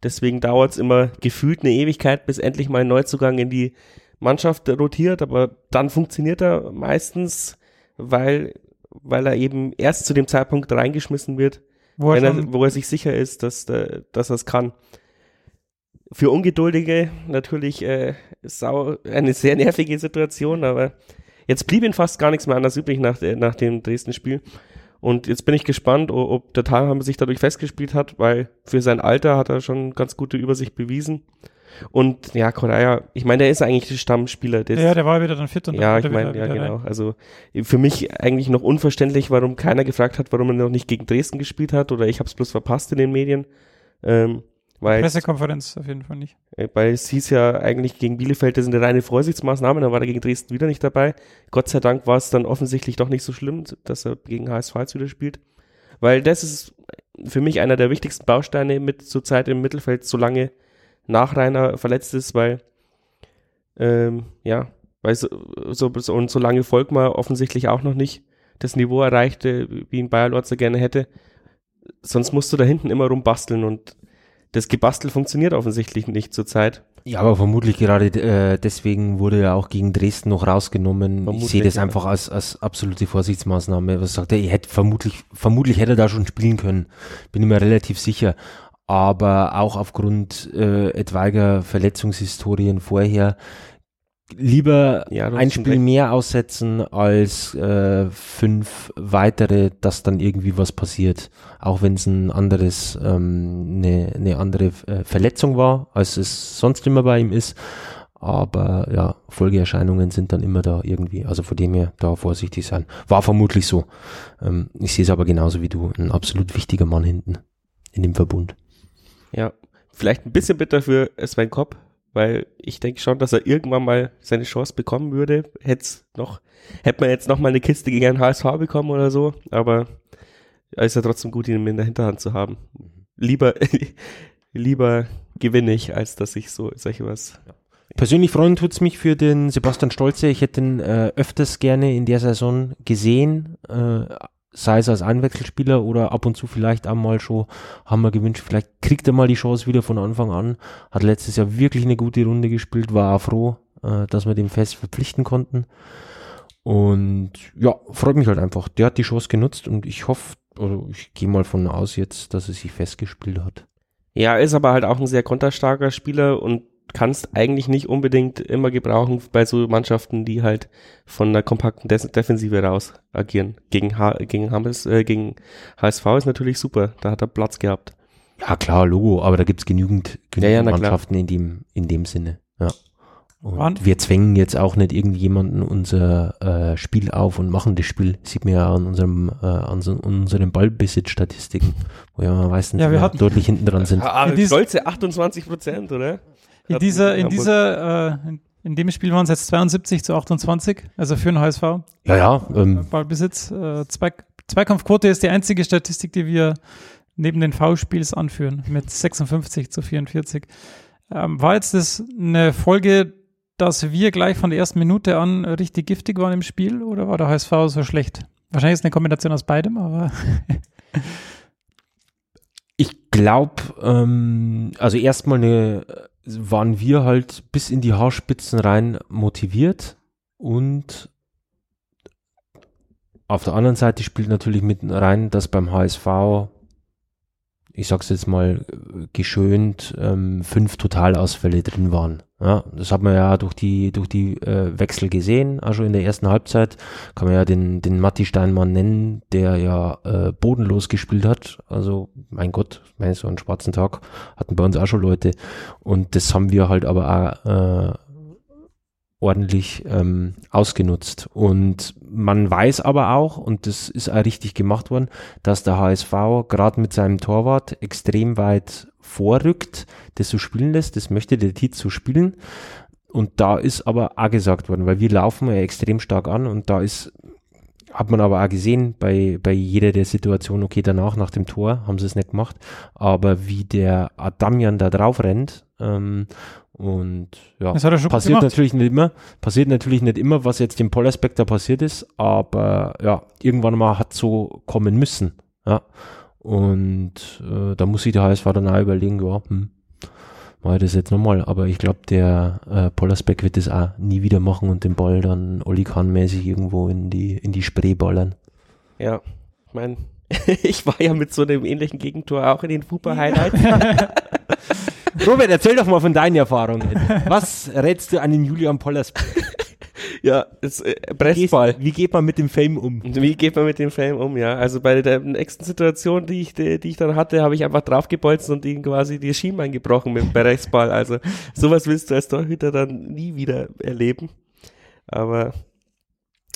Deswegen dauert es immer gefühlt eine Ewigkeit, bis endlich mal ein Neuzugang in die Mannschaft rotiert, aber dann funktioniert er meistens, weil, weil er eben erst zu dem Zeitpunkt reingeschmissen wird, wo er er, wo er sich sicher ist, dass, dass er es kann. Für Ungeduldige natürlich äh, sau, eine sehr nervige Situation, aber jetzt blieb ihm fast gar nichts mehr anders übrig nach, der- nach dem Dresden-Spiel. Und jetzt bin ich gespannt, ob der Talhammer sich dadurch festgespielt hat, weil für sein Alter hat er schon ganz gute Übersicht bewiesen. Und ja, Correa, ich meine, der ist eigentlich der Stammspieler. Der ja, der war wieder dann fit und ja, ich meine, ja, genau. rein. Also für mich eigentlich noch unverständlich, warum keiner gefragt hat, warum er noch nicht gegen Dresden gespielt hat oder ich habe es bloß verpasst in den Medien. Ähm, weil, Pressekonferenz auf jeden Fall nicht. äh, weil es hieß ja eigentlich gegen Bielefeld, das sind reine Vorsichtsmaßnahmen, dann war er gegen Dresden wieder nicht dabei. Gott sei Dank war es dann offensichtlich doch nicht so schlimm, dass er gegen HSV jetzt wieder spielt. Weil das ist für mich einer der wichtigsten Bausteine mit zurzeit im Mittelfeld, solange Nachreiner verletzt ist, weil ähm, ja, weil so, so, so und solange Volkmar offensichtlich auch noch nicht das Niveau erreichte, wie ihn Bayer Lorzer gerne hätte, sonst musst du da hinten immer rumbasteln und das Gebastel funktioniert offensichtlich nicht zurzeit. Ja, aber vermutlich gerade äh, deswegen wurde er auch gegen Dresden noch rausgenommen. Vermutlich, ich sehe das ja. einfach als, als absolute Vorsichtsmaßnahme. Was sagt er? Er hätte vermutlich, vermutlich hätte er da schon spielen können. Bin ich mir relativ sicher. Aber auch aufgrund äh, etwaiger Verletzungshistorien vorher lieber Ja, ein Spiel recht. mehr aussetzen als äh, fünf weitere, dass dann irgendwie was passiert. Auch wenn es ein anderes, ähm, eine, eine andere äh, Verletzung war, als es sonst immer bei ihm ist. Aber ja, Folgeerscheinungen sind dann immer da irgendwie. Also von dem her da vorsichtig sein. War vermutlich so. Ähm, ich sehe es aber genauso wie du. Ein absolut wichtiger Mann hinten in dem Verbund. Ja, vielleicht ein bisschen bitter für Sven Kopp, weil ich denke schon, dass er irgendwann mal seine Chance bekommen würde. Hätt's noch, hätte man jetzt noch mal eine Kiste gegen einen HSV bekommen oder so, aber es ist ja trotzdem gut, ihn in der Hinterhand zu haben. Lieber, lieber gewinne ich, als dass ich so solche was. Persönlich freuen tut's mich für den Sebastian Stolze. Ich hätte ihn äh, öfters gerne in der Saison gesehen, äh, sei es als Einwechselspieler oder ab und zu vielleicht einmal schon, haben wir gewünscht, vielleicht kriegt er mal die Chance wieder von Anfang an. Hat letztes Jahr wirklich eine gute Runde gespielt, war auch froh, äh, dass wir den fest verpflichten konnten. Und ja, freut mich halt einfach. Der hat die Chance genutzt und ich hoffe, oder ich gehe mal von aus jetzt, dass er sich festgespielt hat. Ja, ist aber halt auch ein sehr konterstarker Spieler und kannst eigentlich nicht unbedingt immer gebrauchen bei so Mannschaften, die halt von der kompakten Des Defensive raus agieren. Gegen, H gegen, Hammers, äh, gegen HSV ist natürlich super, da hat er Platz gehabt. Ja, klar, Logo, aber da gibt's genügend, genügend Ja, ja, klar. Mannschaften in dem, in dem Sinne. Ja. Und Wann- wir zwängen jetzt auch nicht irgendjemanden unser äh, Spiel auf und machen das Spiel. Sieht man ja an unserem, äh, an so, unseren Ballbesitzstatistiken, wo ja meistens Ja, wir hatten- deutlich hinten dran sind. Ah, Ja, dies- stolze 28 Prozent, oder? In dieser, in dieser, äh, in- dem Spiel waren es jetzt 72 zu 28, also für den HSV. Ja, ja, ähm, Ballbesitz. Äh, Zwei, Zweikampfquote ist die einzige Statistik, die wir neben den V-Spiels anführen, mit 56 zu 44. Ähm, war jetzt das eine Folge, dass wir gleich von der ersten Minute an richtig giftig waren im Spiel oder war der HSV so schlecht? Wahrscheinlich ist es eine Kombination aus beidem, aber Ich glaube, ähm, also erstmal eine, waren wir halt bis in die Haarspitzen rein motiviert und auf der anderen Seite spielt natürlich mit rein, dass beim HSV, ich sag's jetzt mal äh, geschönt, ähm, fünf Totalausfälle drin waren. Ja, das hat man ja durch die, durch die äh, Wechsel gesehen, also in der ersten Halbzeit kann man ja den, den Matti Steinmann nennen, der ja äh, bodenlos gespielt hat. Also, mein Gott, ich meine, so einen schwarzen Tag hatten bei uns auch schon Leute. Und das haben wir halt aber auch äh, ordentlich ähm, ausgenutzt. Und man weiß aber auch, und das ist auch richtig gemacht worden, dass der HSV gerade mit seinem Torwart extrem weit vorrückt, das so spielen lässt. Das möchte der Tiet so spielen. Und da ist aber auch gesagt worden, weil wir laufen ja extrem stark an und da ist, hat man aber auch gesehen bei, bei jeder der Situationen, okay, danach, nach dem Tor, haben sie es nicht gemacht, aber wie der Adamian da drauf rennt, ähm, und ja, er passiert natürlich nicht immer, passiert natürlich nicht immer, was jetzt dem Pollersbeck da passiert ist, aber ja, irgendwann mal hat so kommen müssen, ja. Und äh, da muss sich der HSV dann auch überlegen, ja, hm, mache ich das jetzt nochmal. Aber ich glaube, der äh, Pollersbeck wird das auch nie wieder machen und den Ball dann Oli Kahn-mäßig irgendwo in die, in die Spree ballern. Ja, ich meine, ich war ja mit so einem ähnlichen Gegentor auch in den Fußball-Highlights. Robert, erzähl doch mal von deinen Erfahrungen. Was rätst du an den Julian Pollersbeck? Ja, das äh, Pressball. Wie geht man mit dem Fame um? Wie geht man mit dem Film um, ja? Also bei der nächsten Situation, die ich, die, die ich dann hatte, habe ich einfach draufgebolzt und ihm quasi die Schienbein gebrochen mit dem Pressball. Also sowas willst du als Torhüter dann nie wieder erleben. Aber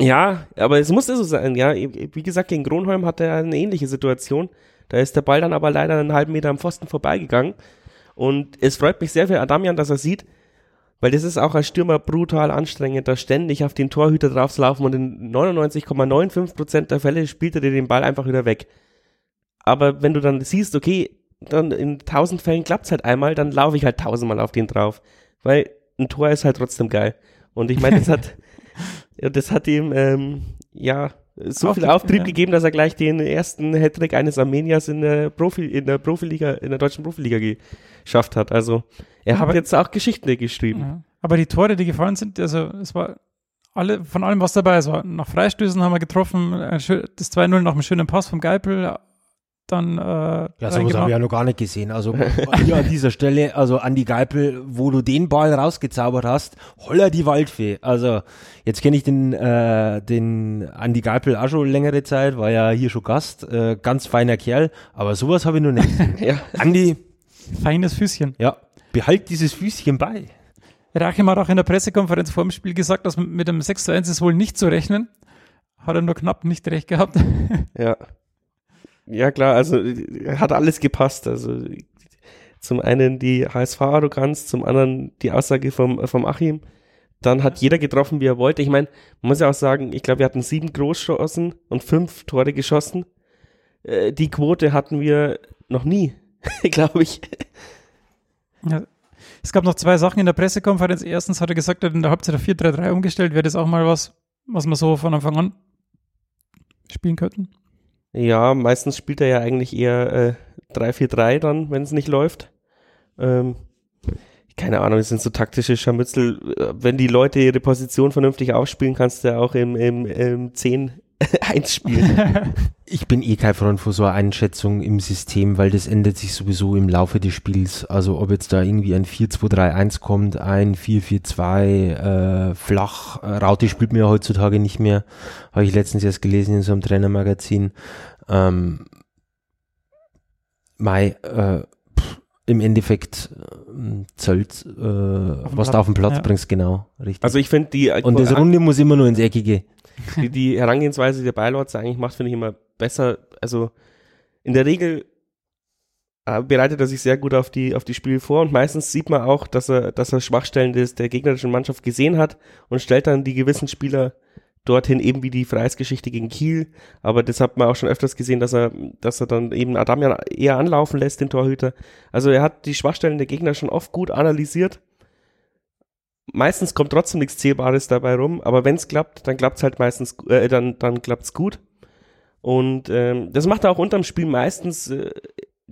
ja, aber es musste so sein, ja. Wie gesagt, gegen Kronholm hatte er eine ähnliche Situation. Da ist der Ball dann aber leider einen halben Meter am Pfosten vorbeigegangen. Und es freut mich sehr für Adamian, dass er sieht, weil das ist auch als Stürmer brutal anstrengend, da ständig auf den Torhüter draufzulaufen und in 99,95% der Fälle spielt er dir den Ball einfach wieder weg. Aber wenn du dann siehst, okay, dann in 1000 Fällen klappt's halt einmal, dann laufe ich halt tausendmal auf den drauf. Weil ein Tor ist halt trotzdem geil. Und ich meine, das hat, das hat ihm, ähm, ja, so viel Auftrieb, Auftrieb ja. gegeben, dass er gleich den ersten Hattrick eines Armeniers in der Profi, in der Profiliga, in der deutschen Profiliga geschafft hat. Also, er hat jetzt auch Geschichten geschrieben. Ja. Aber die Tore, die gefallen sind, also es war alle, von allem was dabei. Es war nach Freistößen haben wir getroffen, das 2-0 nach einem schönen Pass vom Geipel, dann äh, Ja, sowas habe ich ja noch gar nicht gesehen. Also hier an dieser Stelle, also Andi Geipel, wo du den Ball rausgezaubert hast, holla die Waldfee. Also jetzt kenne ich den, äh, den Andi Geipel auch schon längere Zeit, war ja hier schon Gast, äh, ganz feiner Kerl, aber sowas habe ich noch nicht gesehen. Ja. Andi, feines Füßchen. ja, behalt dieses Füßchen bei. Rachim hat auch in der Pressekonferenz vor dem Spiel gesagt, dass mit dem 6 zu 1 ist wohl nicht zu rechnen. Hat er nur knapp nicht recht gehabt. Ja. Ja, klar, also hat alles gepasst. Also zum einen die HSV-Arroganz, zum anderen die Aussage vom, vom Achim. Dann hat jeder getroffen, wie er wollte. Ich meine, man muss ja auch sagen, ich glaube, wir hatten sieben Großchancen und fünf Tore geschossen. Äh, die Quote hatten wir noch nie, glaube ich. Ja. Es gab noch zwei Sachen in der Pressekonferenz. Erstens hat er gesagt, er hat in der Halbzeit auf 4-3-3 umgestellt. Wäre das auch mal was, was wir so von Anfang an spielen könnten? Ja, meistens spielt er ja eigentlich eher äh, 3-4-3 dann, wenn es nicht läuft. Ähm, keine Ahnung, das sind so taktische Scharmützel. Äh, Wenn die Leute ihre Position vernünftig aufspielen, kannst du ja auch im, im, im 10 1 spielen. Ich bin eh kein Freund von so einer Einschätzung im System, weil das ändert sich sowieso im Laufe des Spiels. Also ob jetzt da irgendwie ein 4-2-3-1 kommt, ein 4-4-2, äh, flach, äh, Raute spielt mir ja heutzutage nicht mehr. Habe ich letztens erst gelesen in so einem Trainermagazin. Ähm, Mai, äh, pff, im Endeffekt äh, zählt, äh, was Platz, du auf den Platz ja. bringst, genau, richtig. Also ich finde die, Und das Runde muss immer nur ins Eckige. die, die Herangehensweise der Beilords eigentlich macht, finde ich immer besser. Also in der Regel äh, bereitet er sich sehr gut auf die, auf die Spiele vor und meistens sieht man auch, dass er, dass er Schwachstellen des, der gegnerischen Mannschaft gesehen hat und stellt dann die gewissen Spieler dorthin, eben wie die Freisgeschichte gegen Kiel. Aber das hat man auch schon öfters gesehen, dass er, dass er dann eben Adamian eher anlaufen lässt, den Torhüter. Also er hat die Schwachstellen der Gegner schon oft gut analysiert. Meistens kommt trotzdem nichts Zählbares dabei rum, aber wenn es klappt, dann klappt es halt meistens, äh, dann, dann klappt's gut. Und ähm, das macht er auch unterm Spiel meistens äh,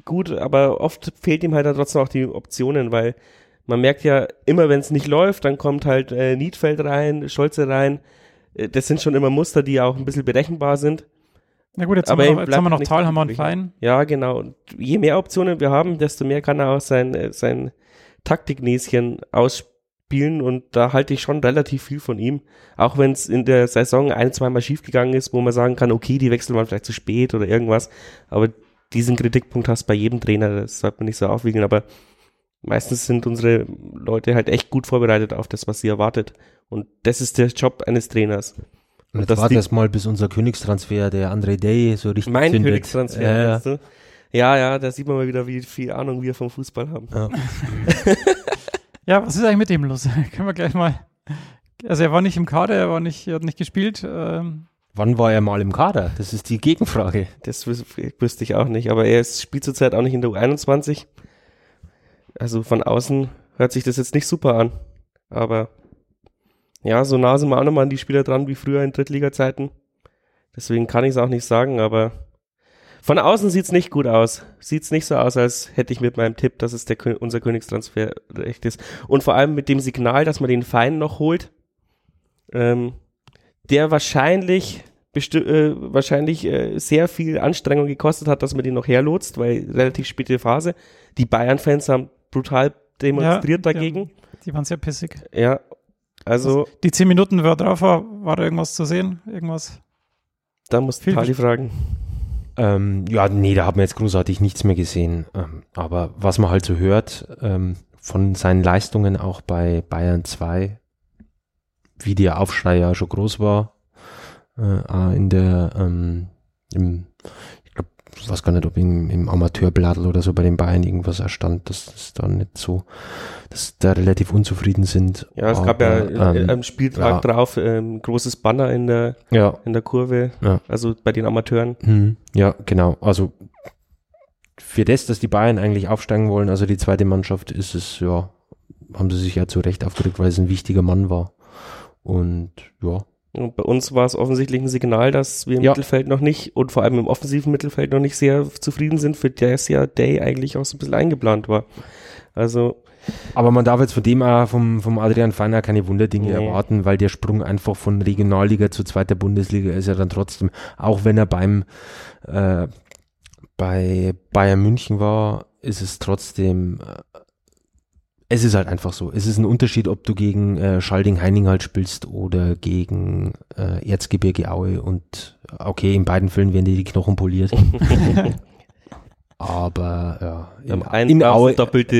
gut, aber oft fehlt ihm halt dann trotzdem auch die Optionen, weil man merkt ja immer, wenn es nicht läuft, dann kommt halt äh, Niedfeld rein, Scholze rein. Äh, Das sind schon immer Muster, die auch ein bisschen berechenbar sind. Na gut, jetzt Aber haben wir noch, jetzt haben wir noch nichts Thalhammer und. Klein. Ja, genau. Und je mehr Optionen wir haben, desto mehr kann er auch sein, äh, sein Taktiknäschen ausspielen und da halte ich schon relativ viel von ihm. Auch wenn es in der Saison ein, zweimal schiefgegangen ist, wo man sagen kann, okay, die Wechsel waren vielleicht zu spät oder irgendwas, aber diesen Kritikpunkt hast du bei jedem Trainer, das sollte man nicht so aufwiegeln, aber meistens sind unsere Leute halt echt gut vorbereitet auf das, was sie erwartet. Und das ist der Job eines Trainers. Und jetzt das warte liegt- erst mal, bis unser Königstransfer, der André Day, so richtig Mein zündet. Königstransfer, Ja, ja. du? Ja, ja, da sieht man mal wieder, wie viel Ahnung wir vom Fußball haben. Ja. Ja, was ist eigentlich mit dem los? Können wir gleich mal. Also er war nicht im Kader, er war nicht, er hat nicht gespielt. Ähm, Wann war er mal im Kader? Das ist die Gegenfrage. Das wüs wüsste ich auch nicht, aber er ist, spielt zurzeit auch nicht in der U21. Also von außen hört sich das jetzt nicht super an. Aber ja, so nah sind wir auch nochmal an die Spieler dran wie früher in Drittliga-Zeiten. Deswegen kann ich es auch nicht sagen, aber von außen sieht's nicht gut aus. Sieht's nicht so aus, als hätte ich mit meinem Tipp, dass es der, unser Königstransfer recht ist. Und vor allem mit dem Signal, dass man den Fein noch holt, ähm, der wahrscheinlich äh, wahrscheinlich äh, sehr viel Anstrengung gekostet hat, dass man den noch herlotst, weil relativ späte Phase. Die Bayern-Fans haben brutal demonstriert ja, dagegen. Die waren sehr pissig. Ja, also Die zehn Minuten, wo er drauf war, war da irgendwas zu sehen? Irgendwas? da musst du Tali fragen. Ähm, ja, nee, da hat man jetzt großartig nichts mehr gesehen. Ähm, aber was man halt so hört ähm, von seinen Leistungen auch bei Bayern 2, wie der Aufschrei ja schon groß war, äh, in der, ähm, im, ich weiß gar nicht, ob im, im Amateurbladel oder so bei den Bayern irgendwas erstand, dass das da nicht so, dass da relativ unzufrieden sind. Ja, es gab ja Aber, äh, ähm, am Spieltag ja. drauf ähm, großes Banner in der, ja, in der Kurve, Ja. also bei den Amateuren. Hm, ja, genau. Also für das, dass die Bayern eigentlich aufsteigen wollen, also die zweite Mannschaft, ist es, ja, haben sie sich ja zu Recht aufgeregt, weil es ein wichtiger Mann war. Und ja, Und bei uns war es offensichtlich ein Signal, dass wir im Ja. Mittelfeld noch nicht und vor allem im offensiven Mittelfeld noch nicht sehr zufrieden sind, für das ja Day eigentlich auch so ein bisschen eingeplant war. Also, aber man darf jetzt von dem auch vom, vom Adrian Feiner keine Wunderdinge Nee. erwarten, weil der Sprung einfach von Regionalliga zu zweiter Bundesliga ist ja dann trotzdem, auch wenn er beim äh, bei Bayern München war, ist es trotzdem äh, es ist halt einfach so. Es ist ein Unterschied, ob du gegen äh, Schalding-Heining halt spielst oder gegen äh, Erzgebirge Aue und okay, in beiden Fällen werden dir die Knochen poliert. Aber ja, im in gab's Aue, doppelte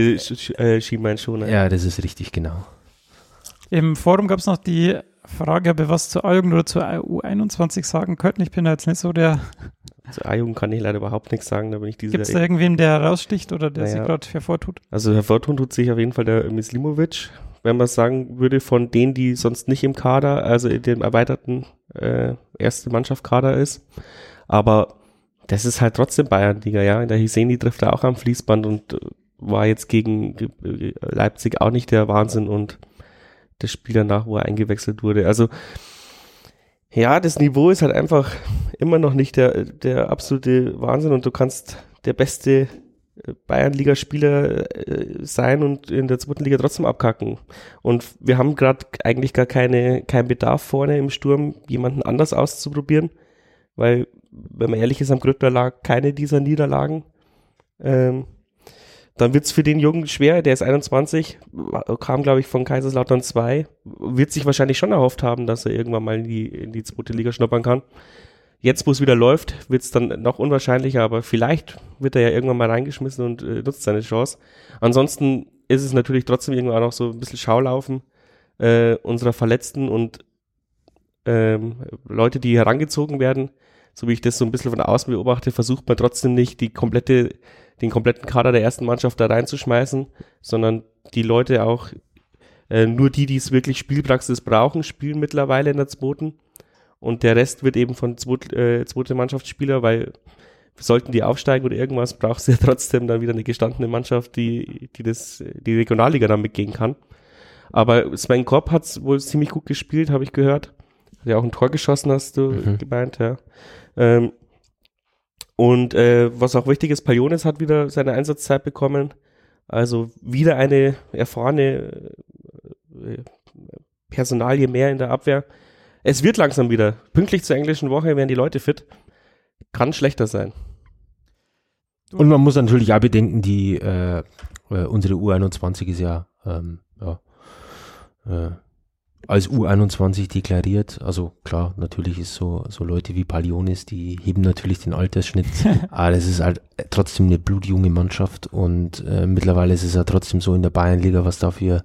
äh, Schienbeinschoner. ja, das ist richtig, genau. Im Forum gab es noch die Frage, ob wir was zur A-Jugend oder zur U21 sagen könnten. Ich bin da jetzt nicht so der. Zu A-Jugend kann ich leider überhaupt nichts sagen, da bin ich diese Gibt es da irgendwen, der raussticht oder der Naja. sich gerade hervortut? Also hervortun tut sich auf jeden Fall der Mislimovic, wenn man sagen würde, von denen, die sonst nicht im Kader, also in dem erweiterten äh, erste Mannschaft Kader ist. Aber das ist halt trotzdem Bayernliga, ja. Der Hiseni trifft da auch am Fließband und äh, war jetzt gegen äh, Leipzig auch nicht der Wahnsinn und das Spiel danach, wo er eingewechselt wurde. Also ja, das Niveau ist halt einfach immer noch nicht der, der absolute Wahnsinn und du kannst der beste äh, Bayernligaspieler äh, sein und in der zweiten Liga trotzdem abkacken. Und wir haben gerade eigentlich gar keine, keinen Bedarf vorne im Sturm, jemanden anders auszuprobieren, weil, wenn man ehrlich ist, am Grüttner lag keine dieser Niederlagen. Ähm, dann wird's für den Jungen schwer, der ist 21, kam, glaube ich, von Kaiserslautern 2, wird sich wahrscheinlich schon erhofft haben, dass er irgendwann mal in die, in die zweite Liga schnuppern kann. Jetzt, wo es wieder läuft, wird's dann noch unwahrscheinlicher, aber vielleicht wird er ja irgendwann mal reingeschmissen und äh, nutzt seine Chance. Ansonsten ist es natürlich trotzdem irgendwann auch so ein bisschen Schaulaufen äh, unserer Verletzten und ähm, Leute, die herangezogen werden. So wie ich das so ein bisschen von außen beobachte, versucht man trotzdem nicht die komplette den kompletten Kader der ersten Mannschaft da reinzuschmeißen, sondern die Leute auch, äh, nur die, die es wirklich Spielpraxis brauchen, spielen mittlerweile in der zweiten. Und der Rest wird eben von zweit, äh, zweite Mannschaftsspieler, weil sollten die aufsteigen oder irgendwas, braucht es ja trotzdem dann wieder eine gestandene Mannschaft, die, die das, die Regionalliga dann mitgehen kann. Aber Sven Kopp hat wohl ziemlich gut gespielt, habe ich gehört. Hat ja auch ein Tor geschossen, hast du mhm. gemeint, ja. Ähm, und äh, was auch wichtig ist, Palionis hat wieder seine Einsatzzeit bekommen. Also wieder eine erfahrene äh, Personalie mehr in der Abwehr. Es wird langsam wieder. Pünktlich zur englischen Woche werden die Leute fit. Kann schlechter sein. Und man muss natürlich auch bedenken, die äh, äh unsere U21 ist ja, ähm, ja äh, als U21 deklariert. Also klar, natürlich ist so, so Leute wie Palionis, die heben natürlich den Altersschnitt. aber es ist halt trotzdem eine blutjunge Mannschaft und äh, mittlerweile ist es ja trotzdem so in der Bayernliga, was da für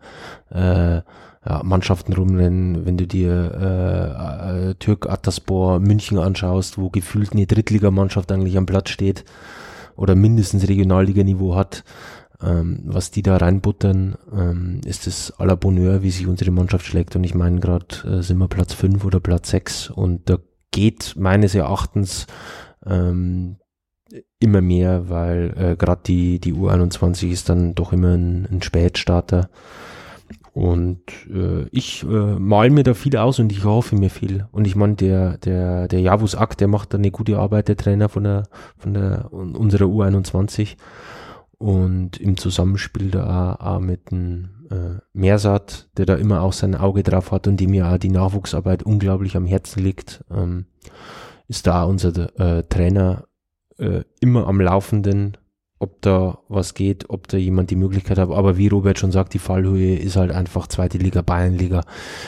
äh, ja, Mannschaften rumrennen, wenn du dir äh, äh, Türk Ataspor München anschaust, wo gefühlt eine Drittligamannschaft eigentlich am Platz steht oder mindestens Regionalliganiveau hat, ähm, was die da reinbuttern, ähm, ist es à la Bonheur, wie sich unsere Mannschaft schlägt. Und ich meine, gerade äh, sind wir Platz 5 oder Platz 6 und da geht meines Erachtens ähm, immer mehr, weil äh, gerade die, die U21 ist dann doch immer ein, ein Spätstarter. Und äh, ich äh, mal mir da viel aus und ich hoffe mir viel. Und ich meine, der, der, der Javus Ack, der macht da eine gute Arbeit, der Trainer von der, von der unserer U21 und im Zusammenspiel da auch, auch mit dem äh, Meersat, der da immer auch sein Auge drauf hat und dem ja auch die Nachwuchsarbeit unglaublich am Herzen liegt, ähm, ist da unser äh, Trainer äh, immer am Laufenden, ob da was geht, ob da jemand die Möglichkeit hat. Aber wie Robert schon sagt, die Fallhöhe ist halt einfach zweite Liga, Bayernliga.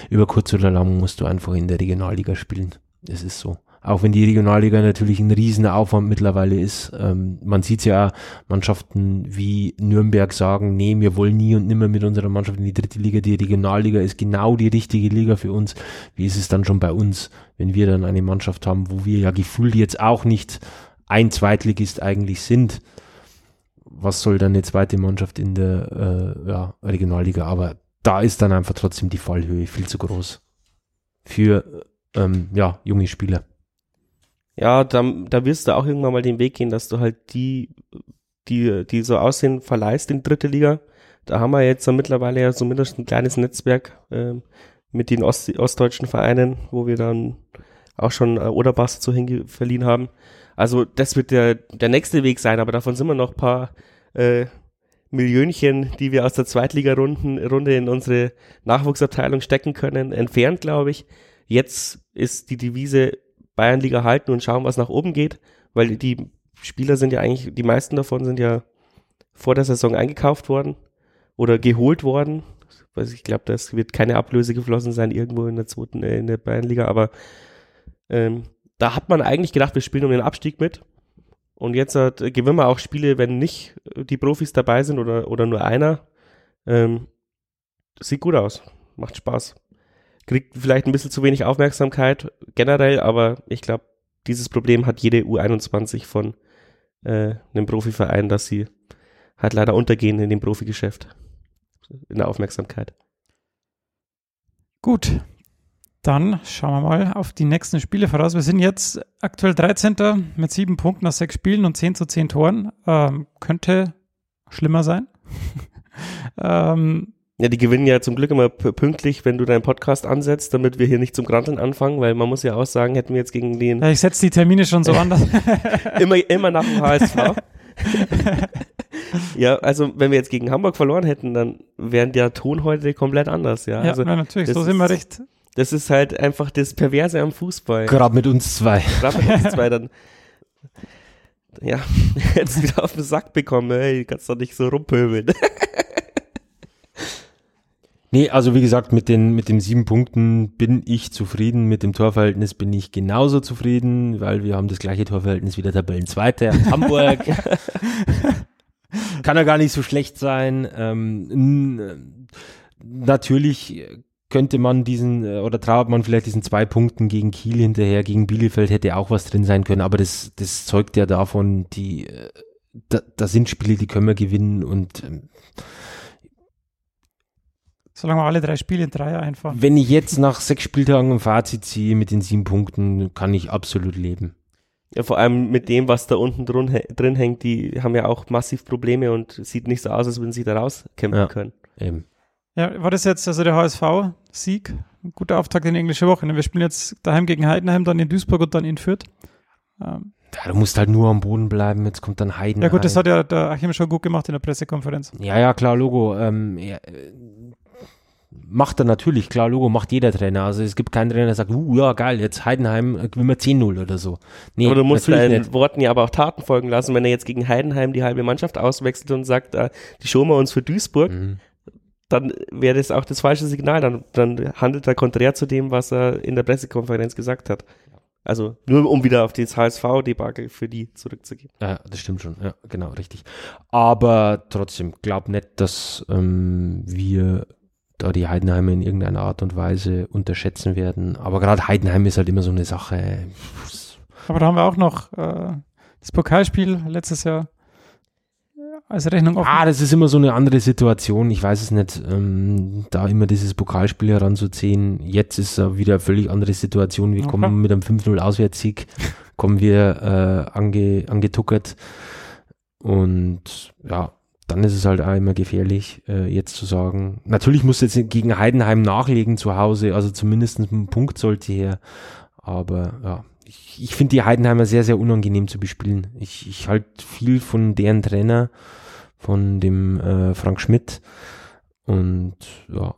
Über kurz oder lang musst du einfach in der Regionalliga spielen. Es ist so auch wenn die Regionalliga natürlich ein riesen Aufwand mittlerweile ist. Ähm, man sieht ja Mannschaften wie Nürnberg sagen, nee, wir wollen nie und nimmer mit unserer Mannschaft in die dritte Liga. Die Regionalliga ist genau die richtige Liga für uns. Wie ist es dann schon bei uns, wenn wir dann eine Mannschaft haben, wo wir ja gefühlt jetzt auch nicht ein Zweitligist eigentlich sind? Was soll dann eine zweite Mannschaft in der äh, ja, Regionalliga? Aber da ist dann einfach trotzdem die Fallhöhe viel zu groß für ähm, ja, junge Spieler ja, da, da wirst du auch irgendwann mal den Weg gehen, dass du halt die, die, die so aussehen, verleihst in dritte Liga. Da haben wir jetzt mittlerweile ja zumindest ein kleines Netzwerk äh, mit den Ost ostdeutschen Vereinen, wo wir dann auch schon äh, Oderbass zu verliehen haben. Also das wird der, der nächste Weg sein, aber davon sind wir noch paar äh, Millionchen, die wir aus der Zweitliga-Runde in unsere Nachwuchsabteilung stecken können, entfernt, glaube ich. Jetzt ist die Devise Bayernliga halten und schauen, was nach oben geht, weil die Spieler sind ja eigentlich, die meisten davon sind ja vor der Saison eingekauft worden oder geholt worden. Ich glaube, das wird keine Ablöse geflossen sein irgendwo in der zweiten, äh, in der Bayernliga, aber ähm, da hat man eigentlich gedacht, wir spielen um den Abstieg mit. Und jetzt hat, äh, gewinnen wir auch Spiele, wenn nicht die Profis dabei sind oder, oder nur einer. Ähm, sieht gut aus. Macht Spaß kriegt vielleicht ein bisschen zu wenig Aufmerksamkeit generell, aber ich glaube, dieses Problem hat jede U21 von äh, einem Profiverein, dass sie halt leider untergehen in dem Profigeschäft, in der Aufmerksamkeit. Gut, dann schauen wir mal auf die nächsten Spiele voraus. Wir sind jetzt aktuell 13. mit sieben Punkten aus sechs Spielen und 10 zu 10 Toren. Ähm, könnte schlimmer sein ähm, Ja, die gewinnen ja zum Glück immer pünktlich, wenn du deinen Podcast ansetzt, damit wir hier nicht zum Granteln anfangen, weil man muss ja auch sagen, hätten wir jetzt gegen den ja, ich setze die Termine schon so an. dass- immer, immer nach dem HSV. ja, also wenn wir jetzt gegen Hamburg verloren hätten, dann wären der Ton heute komplett anders, ja. ja, also na, natürlich, das so sind wir ist- recht. das ist halt einfach das Perverse am Fußball. Gerade mit uns zwei. Gerade wenn uns zwei dann ja, jetzt wieder auf den Sack bekommen, ey, kannst doch nicht so rumpöbeln. Nee, also wie gesagt, mit den, mit den sieben Punkten bin ich zufrieden. Mit dem Torverhältnis bin ich genauso zufrieden, weil wir haben das gleiche Torverhältnis wie der Tabellenzweite Hamburg. Kann ja gar nicht so schlecht sein. Ähm, natürlich könnte man diesen, äh, oder trauert man vielleicht diesen zwei Punkten gegen Kiel hinterher, gegen Bielefeld hätte auch was drin sein können, aber das, das zeugt ja davon, die, äh, da, da sind Spiele, die können wir gewinnen und ähm, Solange wir alle drei Spiele in Dreier einfahren. Wenn ich jetzt nach sechs Spieltagen ein Fazit ziehe mit den sieben Punkten, kann ich absolut leben. Ja, vor allem mit dem, was da unten drin, drin hängt, die haben ja auch massiv Probleme und sieht nicht so aus, als würden sie da rauskämpfen Ja. können. Eben. Ja, war das jetzt also der HSV-Sieg? Guter Auftakt in die englische Woche. ne? Wir spielen jetzt daheim gegen Heidenheim, dann in Duisburg und dann in Fürth. Ähm, Ja, du musst halt nur am Boden bleiben, jetzt kommt dann Heiden. ja gut, das hat ja der Achim schon gut gemacht in der Pressekonferenz. ja, ja, klar, Logo. Ähm, ja, äh, macht er natürlich, klar, Logo, macht jeder Trainer. Also es gibt keinen Trainer, der sagt, uh, ja, geil, jetzt Heidenheim äh, gewinnen wir 10-0 oder so. Nee, aber du musst deinen nicht. Worten ja aber auch Taten folgen lassen, wenn er jetzt gegen Heidenheim die halbe Mannschaft auswechselt und sagt, äh, die schonen wir uns für Duisburg, Mhm. dann wäre das auch das falsche Signal. Dann, dann handelt er konträr zu dem, was er in der Pressekonferenz gesagt hat. Also nur um wieder auf das HSV-Debakel für die zurückzugehen. Ja, das stimmt schon. Ja, genau, richtig. Aber trotzdem, glaub nicht, dass ähm, wir da die Heidenheimer in irgendeiner Art und Weise unterschätzen werden. Aber gerade Heidenheim ist halt immer so eine Sache. Aber da haben wir auch noch äh, das Pokalspiel letztes Jahr äh, als Rechnung offen. Ah, das ist immer so eine andere Situation. Ich weiß es nicht, ähm, da immer dieses Pokalspiel heranzuziehen. Jetzt ist äh, wieder eine völlig andere Situation. Wir Okay. kommen mit einem 5-0 Auswärtssieg, kommen wir äh, ange, angetuckert. Und ja, dann ist es halt auch immer gefährlich, äh, jetzt zu sagen. Natürlich muss jetzt gegen Heidenheim nachlegen zu Hause, also zumindest ein Punkt sollte her. Aber ja, ich, ich finde die Heidenheimer sehr, sehr unangenehm zu bespielen. Ich, ich halte viel von deren Trainer, von dem äh, Frank Schmidt. Und ja,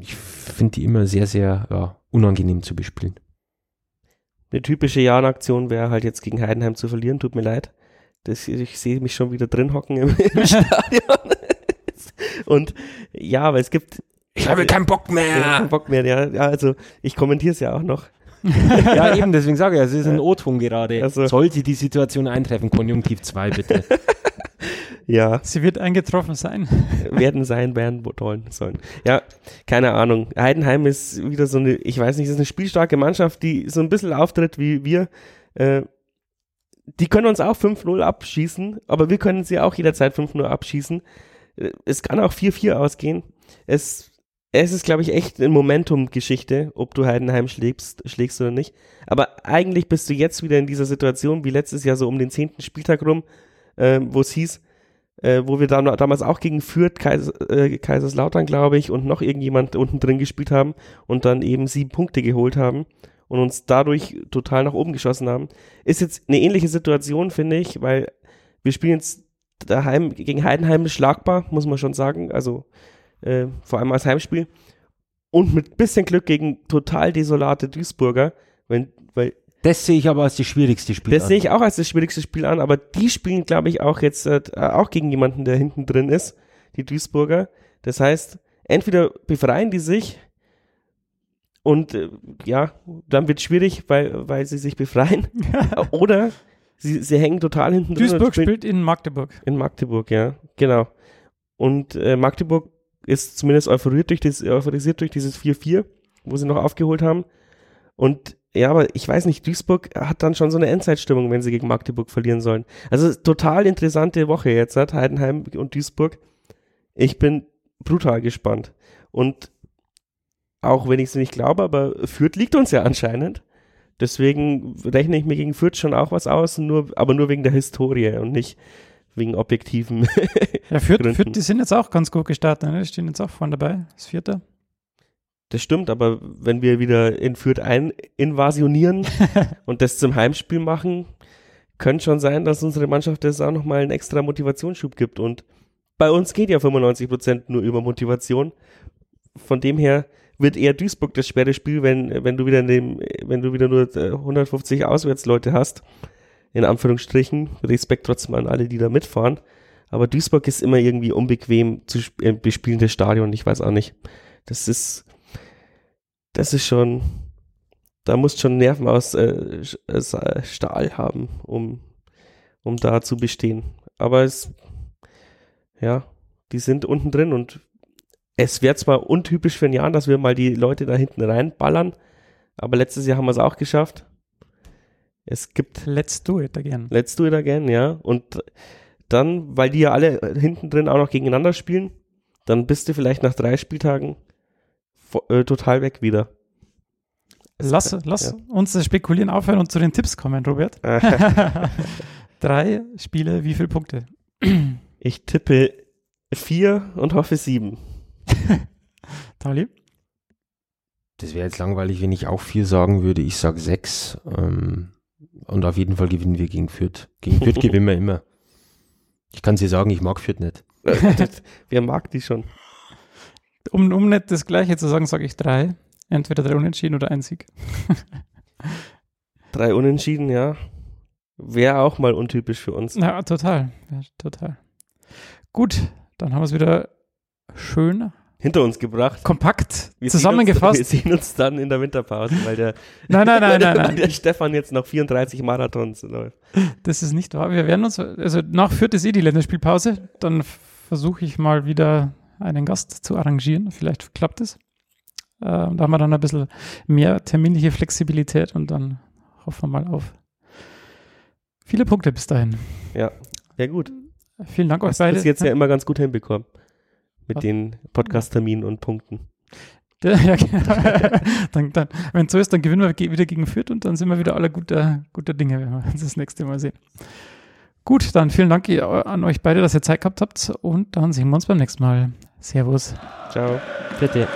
ich finde die immer sehr, sehr ja, unangenehm zu bespielen. Eine typische Jahrenaktion wäre halt jetzt gegen Heidenheim zu verlieren, tut mir leid. Das, ich sehe mich schon wieder drin hocken im, im Stadion. Und ja, aber es gibt. Ich habe keinen Bock Ja, keinen Bock mehr, ja. ja also ich kommentiere es ja auch noch. Ja, eben, deswegen sage ich, es ist ein O-Ton gerade. Also- Sollte die Situation eintreffen, Konjunktiv 2 bitte. Ja, Sie wird eingetroffen sein. werden sein, werden wollen sollen. Ja, keine Ahnung. Heidenheim ist wieder so eine, ich weiß nicht, ist eine spielstarke Mannschaft, die so ein bisschen auftritt wie wir. Äh, die können uns auch 5-0 abschießen, aber wir können sie auch jederzeit 5-0 abschießen. Es kann auch 4-4 ausgehen. Es, es ist, glaube ich, echt eine Momentum-Geschichte, ob du Heidenheim schlägst, schlägst oder nicht. Aber eigentlich bist du jetzt wieder in dieser Situation, wie letztes Jahr so um den zehnten Spieltag rum, äh, wo es hieß, äh, wo wir dann, damals auch gegen Fürth, Kais, äh, Kaiserslautern, glaube ich, und noch irgendjemand unten drin gespielt haben und dann eben sieben Punkte geholt haben und uns dadurch total nach oben geschossen haben. Ist jetzt eine ähnliche Situation, finde ich, weil wir spielen jetzt daheim gegen Heidenheim schlagbar, muss man schon sagen, also äh, vor allem als Heimspiel und mit bisschen Glück gegen total desolate Duisburger, wenn, weil Das sehe ich aber als das schwierigste Spiel das an. sehe ich auch als das schwierigste Spiel an, aber die spielen, glaube ich, auch jetzt äh, auch gegen jemanden, der hinten drin ist, die Duisburger. Das heißt, entweder befreien die sich und äh, ja, dann wird es schwierig, weil, weil sie sich befreien, oder sie, sie hängen total hinten drin. Duisburg spielt in Magdeburg. in Magdeburg, ja, genau. Und äh, Magdeburg ist zumindest euphorisiert durch, das, euphorisiert durch dieses 4-4, wo sie noch aufgeholt haben. Und ja, aber ich weiß nicht, Duisburg hat dann schon so eine Endzeitstimmung, wenn sie gegen Magdeburg verlieren sollen. Also total interessante Woche jetzt, hat Heidenheim und Duisburg. Ich bin brutal gespannt. Und auch wenn ich es nicht glaube, aber Fürth liegt uns ja anscheinend. Deswegen rechne ich mir gegen Fürth schon auch was aus, nur, aber nur wegen der Historie und nicht wegen objektiven. Ja, Fürth. Fürth, die sind jetzt auch ganz gut gestartet, ne? Die stehen jetzt auch vorne dabei, das vierte. Das stimmt, aber wenn wir wieder in Fürth ein invasionieren und das zum Heimspiel machen, könnte schon sein, dass unsere Mannschaft das auch nochmal einen extra Motivationsschub gibt. Und bei uns geht ja 95 Prozent nur über Motivation. Von dem her wird eher Duisburg das schwere Spiel, wenn, wenn du wieder dem, wenn du wieder nur äh, 150 Auswärtsleute hast. In Anführungsstrichen. Respekt trotzdem an alle, die da mitfahren. Aber Duisburg ist immer irgendwie unbequem zu äh, bespielen, das Stadion. Ich weiß auch nicht. Das ist, das ist schon, da musst schon Nerven aus äh, äh, Stahl haben, um, um da zu bestehen. Aber es, ja, die sind unten drin und es wäre zwar untypisch für ein Jahr, dass wir mal die Leute da hinten reinballern, aber letztes Jahr haben wir es auch geschafft. Es gibt Let's do it again. Let's do it again, ja. Und dann, weil die ja alle hinten drin auch noch gegeneinander spielen, dann bist du vielleicht nach drei Spieltagen äh, total weg wieder. Lass, lass uns das Spekulieren aufhören und zu den Tipps kommen, Robert. Ja. Drei Spiele, wie viele Punkte? Ich tippe vier und hoffe sieben. Tali? Das wäre jetzt langweilig, wenn ich auch vier sagen würde. Ich sage sechs. Ähm, und auf jeden Fall gewinnen wir gegen Fürth. Gegen Fürth gewinnen wir immer. Ich kann dir sagen, ich mag Fürth nicht. Wer mag die schon? Um, um nicht das Gleiche zu sagen, sage ich drei. Entweder drei Unentschieden oder ein Sieg. Drei Unentschieden, ja. Wäre auch mal untypisch für uns. Ja, total. Ja, total. Gut, dann haben wir es wieder schön Hinter uns gebracht. kompakt Wir zusammengefasst. Sehen uns, wir sehen uns dann in der Winterpause, weil der, Nein, nein, nein, nein. der Stefan jetzt noch 34 Marathons läuft. Das ist nicht wahr. Wir werden uns, also nach Fürth ist eh die Länderspielpause. Dann versuche ich mal wieder einen Gast zu arrangieren. Vielleicht klappt es. Äh, da haben wir dann ein bisschen mehr terminliche Flexibilität und dann hoffen wir mal auf viele Punkte bis dahin. Ja, gut. Vielen Dank euch Hast beide. das jetzt ja immer ganz gut hinbekommen. Mit Was? den Podcast-Terminen und Punkten. Ja, genau. dann, dann, wenn so ist, dann gewinnen wir wieder gegen Fürth und dann sind wir wieder alle guter, guter Dinge, wenn wir uns das nächste Mal sehen. Gut, dann vielen Dank an euch beide, dass ihr Zeit gehabt habt und dann sehen wir uns beim nächsten Mal. Servus. Ciao. Bitte.